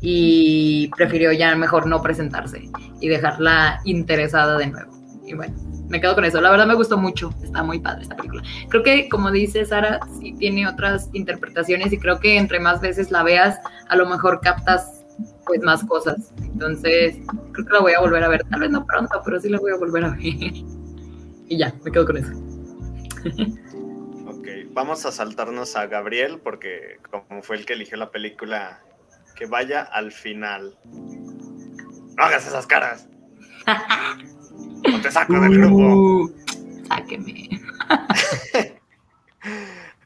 y prefirió ya mejor no presentarse y dejarla interesada de nuevo. Y bueno, me quedo con eso. La verdad me gustó mucho, está muy padre esta película. Creo que, como dice Sara, sí tiene otras interpretaciones y creo que entre más veces la veas, a lo mejor captas pues más cosas. Entonces, creo que la voy a volver a ver. Tal vez no pronto, pero sí la voy a volver a ver. y ya, me quedo con eso. Ok, vamos a saltarnos a Gabriel porque como fue el que eligió la película, que vaya al final. No hagas esas caras. No te saco del grupo. Uh, sáqueme.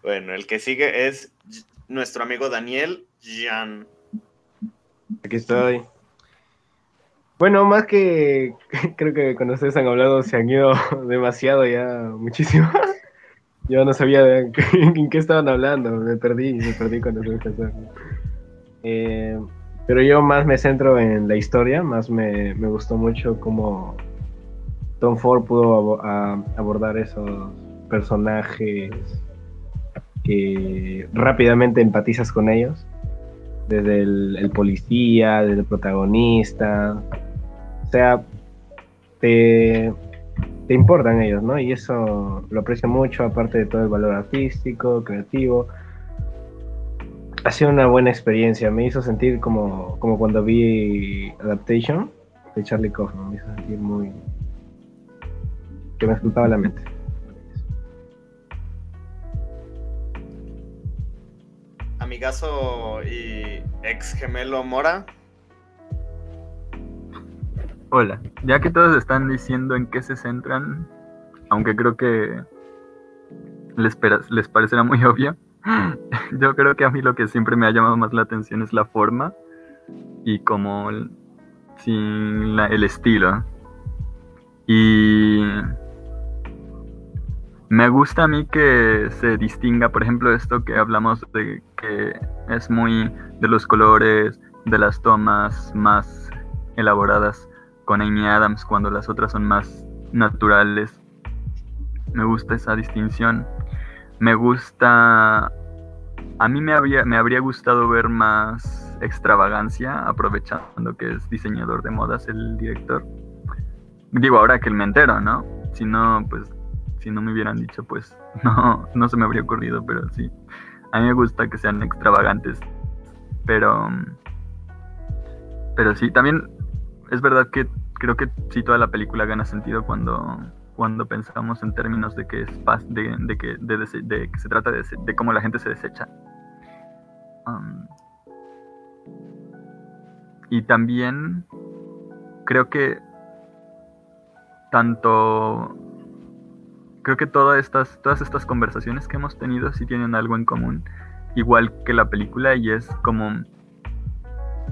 Bueno, el que sigue es nuestro amigo Daniel Jan. Aquí estoy. Bueno, más que creo que cuando ustedes han hablado se han ido demasiado ya, muchísimo. Yo no sabía de qué- en qué estaban hablando, me perdí, me perdí cuando se empezaron. Eh, pero yo más me centro en la historia, más me, me gustó mucho cómo Tom Ford pudo abordar esos personajes que rápidamente empatizas con ellos desde el, el policía, desde el protagonista. O sea, te, te importan ellos, ¿no? Y eso lo aprecio mucho, aparte de todo el valor artístico, creativo. Ha sido una buena experiencia, me hizo sentir como, como cuando vi Adaptation de Charlie Kaufman, me hizo sentir muy... que me explotaba la mente. Amigazo y ex gemelo Mora. Hola, ya que todos están diciendo en qué se centran, aunque creo que les, les parecerá muy obvio, yo creo que a mí lo que siempre me ha llamado más la atención es la forma y como el, la- el estilo. Y me gusta a mí que se distinga, por ejemplo, esto que hablamos de que es muy de los colores, de las tomas más elaboradas con Amy Adams cuando las otras son más naturales. Me gusta esa distinción. Me gusta... A mí me habría, me habría gustado ver más extravagancia, aprovechando que es diseñador de modas el director. Digo, ahora que me entero, ¿no? Si no, pues, si no me hubieran dicho, pues, no, no se me habría ocurrido, pero sí. A mí me gusta que sean extravagantes. Pero... Pero sí, también es verdad que creo que sí toda la película gana sentido cuando, cuando pensamos en términos de que es paz, de, de que, de, de se trata de cómo la gente se desecha. Um, y también creo que tanto creo que todas estas, todas estas conversaciones que hemos tenido sí tienen algo en común, igual que la película, y es como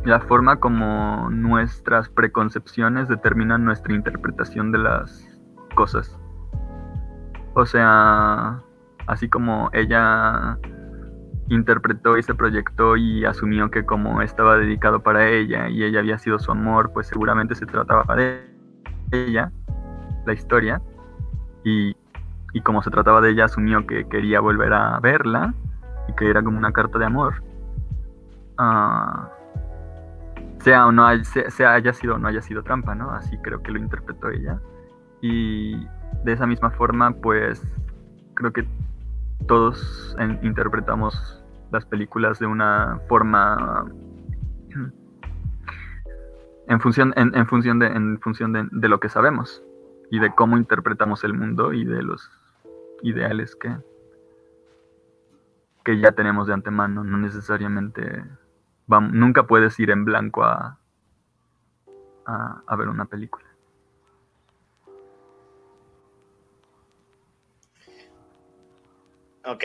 la forma como nuestras preconcepciones determinan nuestra interpretación de las cosas. O sea, así como ella interpretó y se proyectó y asumió que como estaba dedicado para ella y ella había sido su amor, pues seguramente se trataba de ella, la historia, y, y como se trataba de ella, asumió que quería volver a verla y que era como una carta de amor. Ah, sea o no sea, haya sido no haya sido trampa, ¿no? Así creo que lo interpretó ella. Y de esa misma forma, pues creo que todos interpretamos las películas de una forma en función, en, función, de, en función de lo que sabemos y de cómo interpretamos el mundo y de los ideales que, que ya tenemos de antemano. No necesariamente nunca puedes ir en blanco a, a, a ver una película. Ok.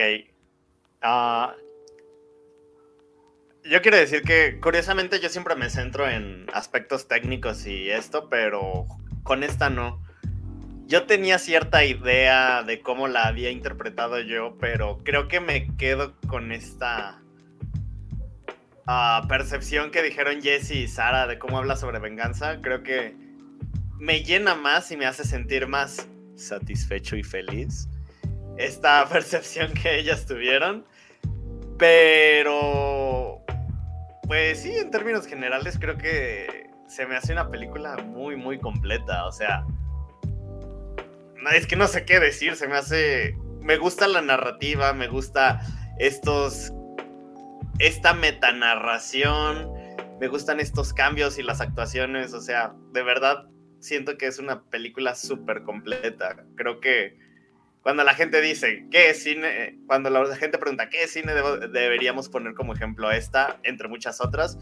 Ah, yo quiero decir que curiosamente yo siempre me centro en aspectos técnicos y esto, pero con esta no. Yo tenía cierta idea de cómo la había interpretado yo, pero creo que me quedo con esta ah, percepción que dijeron Jesse y Sara de cómo habla sobre venganza. Creo que me llena más y me hace sentir más satisfecho y feliz esta percepción que ellas tuvieron. Pero, pues sí, en términos generales creo que se me hace una película muy, muy completa. O sea, es que no sé qué decir, se me hace, me gusta la narrativa, me gusta estos, esta metanarración, me gustan estos cambios y las actuaciones, o sea, de verdad siento que es una película súper completa. Creo que cuando la gente dice, ¿qué es cine? Cuando la gente pregunta, ¿qué cine deberíamos poner como ejemplo esta, entre muchas otras?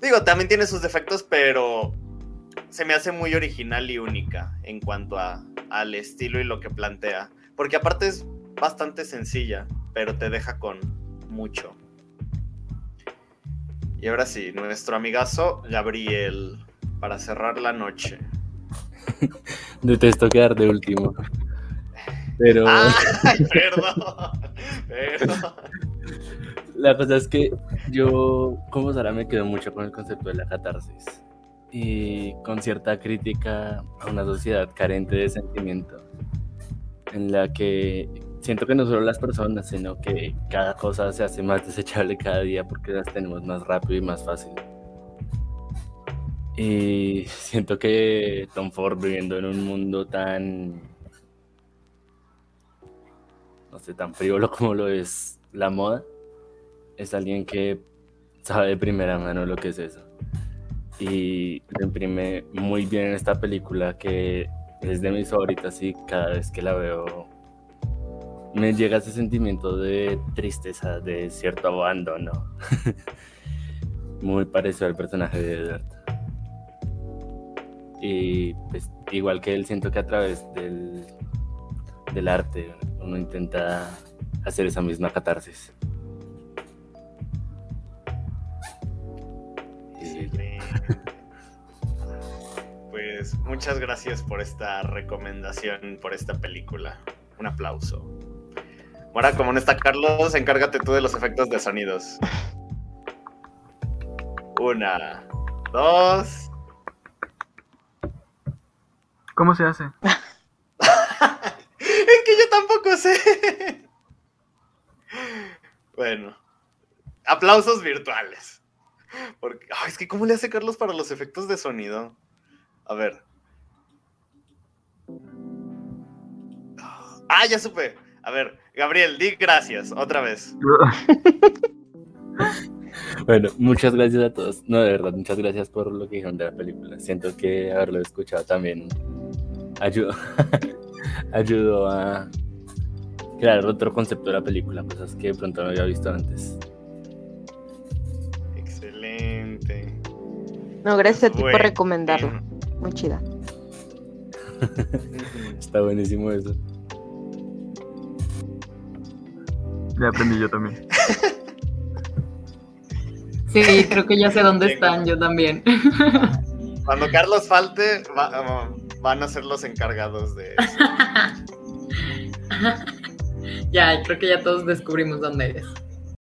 Digo, también tiene sus defectos, pero se me hace muy original y única en cuanto a, al estilo y lo que plantea. Porque aparte es bastante sencilla, pero te deja con mucho. Y ahora sí, nuestro amigazo Gabriel, para cerrar la noche. Detesto quedar de último. Pero. perdón, perdón. La cosa es que yo, como Sara, me quedo mucho con el concepto de la catarsis y con cierta crítica a una sociedad carente de sentimiento, en la que siento que no solo las personas, sino que cada cosa se hace más desechable cada día porque las tenemos más rápido y más fácil. Y siento que Tom Ford viviendo en un mundo tan, no sé, tan frívolo como lo es la moda, es alguien que sabe de primera mano lo que es eso. Y lo imprime muy bien en esta película que es de mis favoritas y cada vez que la veo me llega ese sentimiento de tristeza, de cierto abandono. Muy parecido al personaje de Edward. Y pues igual que él, siento que a través del, del arte uno intenta hacer esa misma catarsis. Pues muchas gracias por esta recomendación, por esta película. Un aplauso. Ahora, como no está Carlos, encárgate tú de los efectos de sonidos. Una, dos. ¿Cómo se hace? es que yo tampoco sé. bueno, aplausos virtuales. Porque, es que ¿cómo le hace Carlos para los efectos de sonido? A ver. Ah, ya supe. A ver, Gabriel, di gracias, otra vez. bueno, muchas gracias a todos. No, de verdad, muchas gracias por lo que dijeron de la película. Siento que haberlo escuchado también ayudó, ayudó a crear otro concepto de la película, cosas que de pronto no había visto antes. No, gracias a ti por recomendarlo. Muy chida. Está buenísimo eso. Ya aprendí yo también. Sí, creo que ya sé dónde están, yo también. Cuando Carlos falte, van a ser los encargados de eso. ya, creo que ya todos descubrimos dónde es.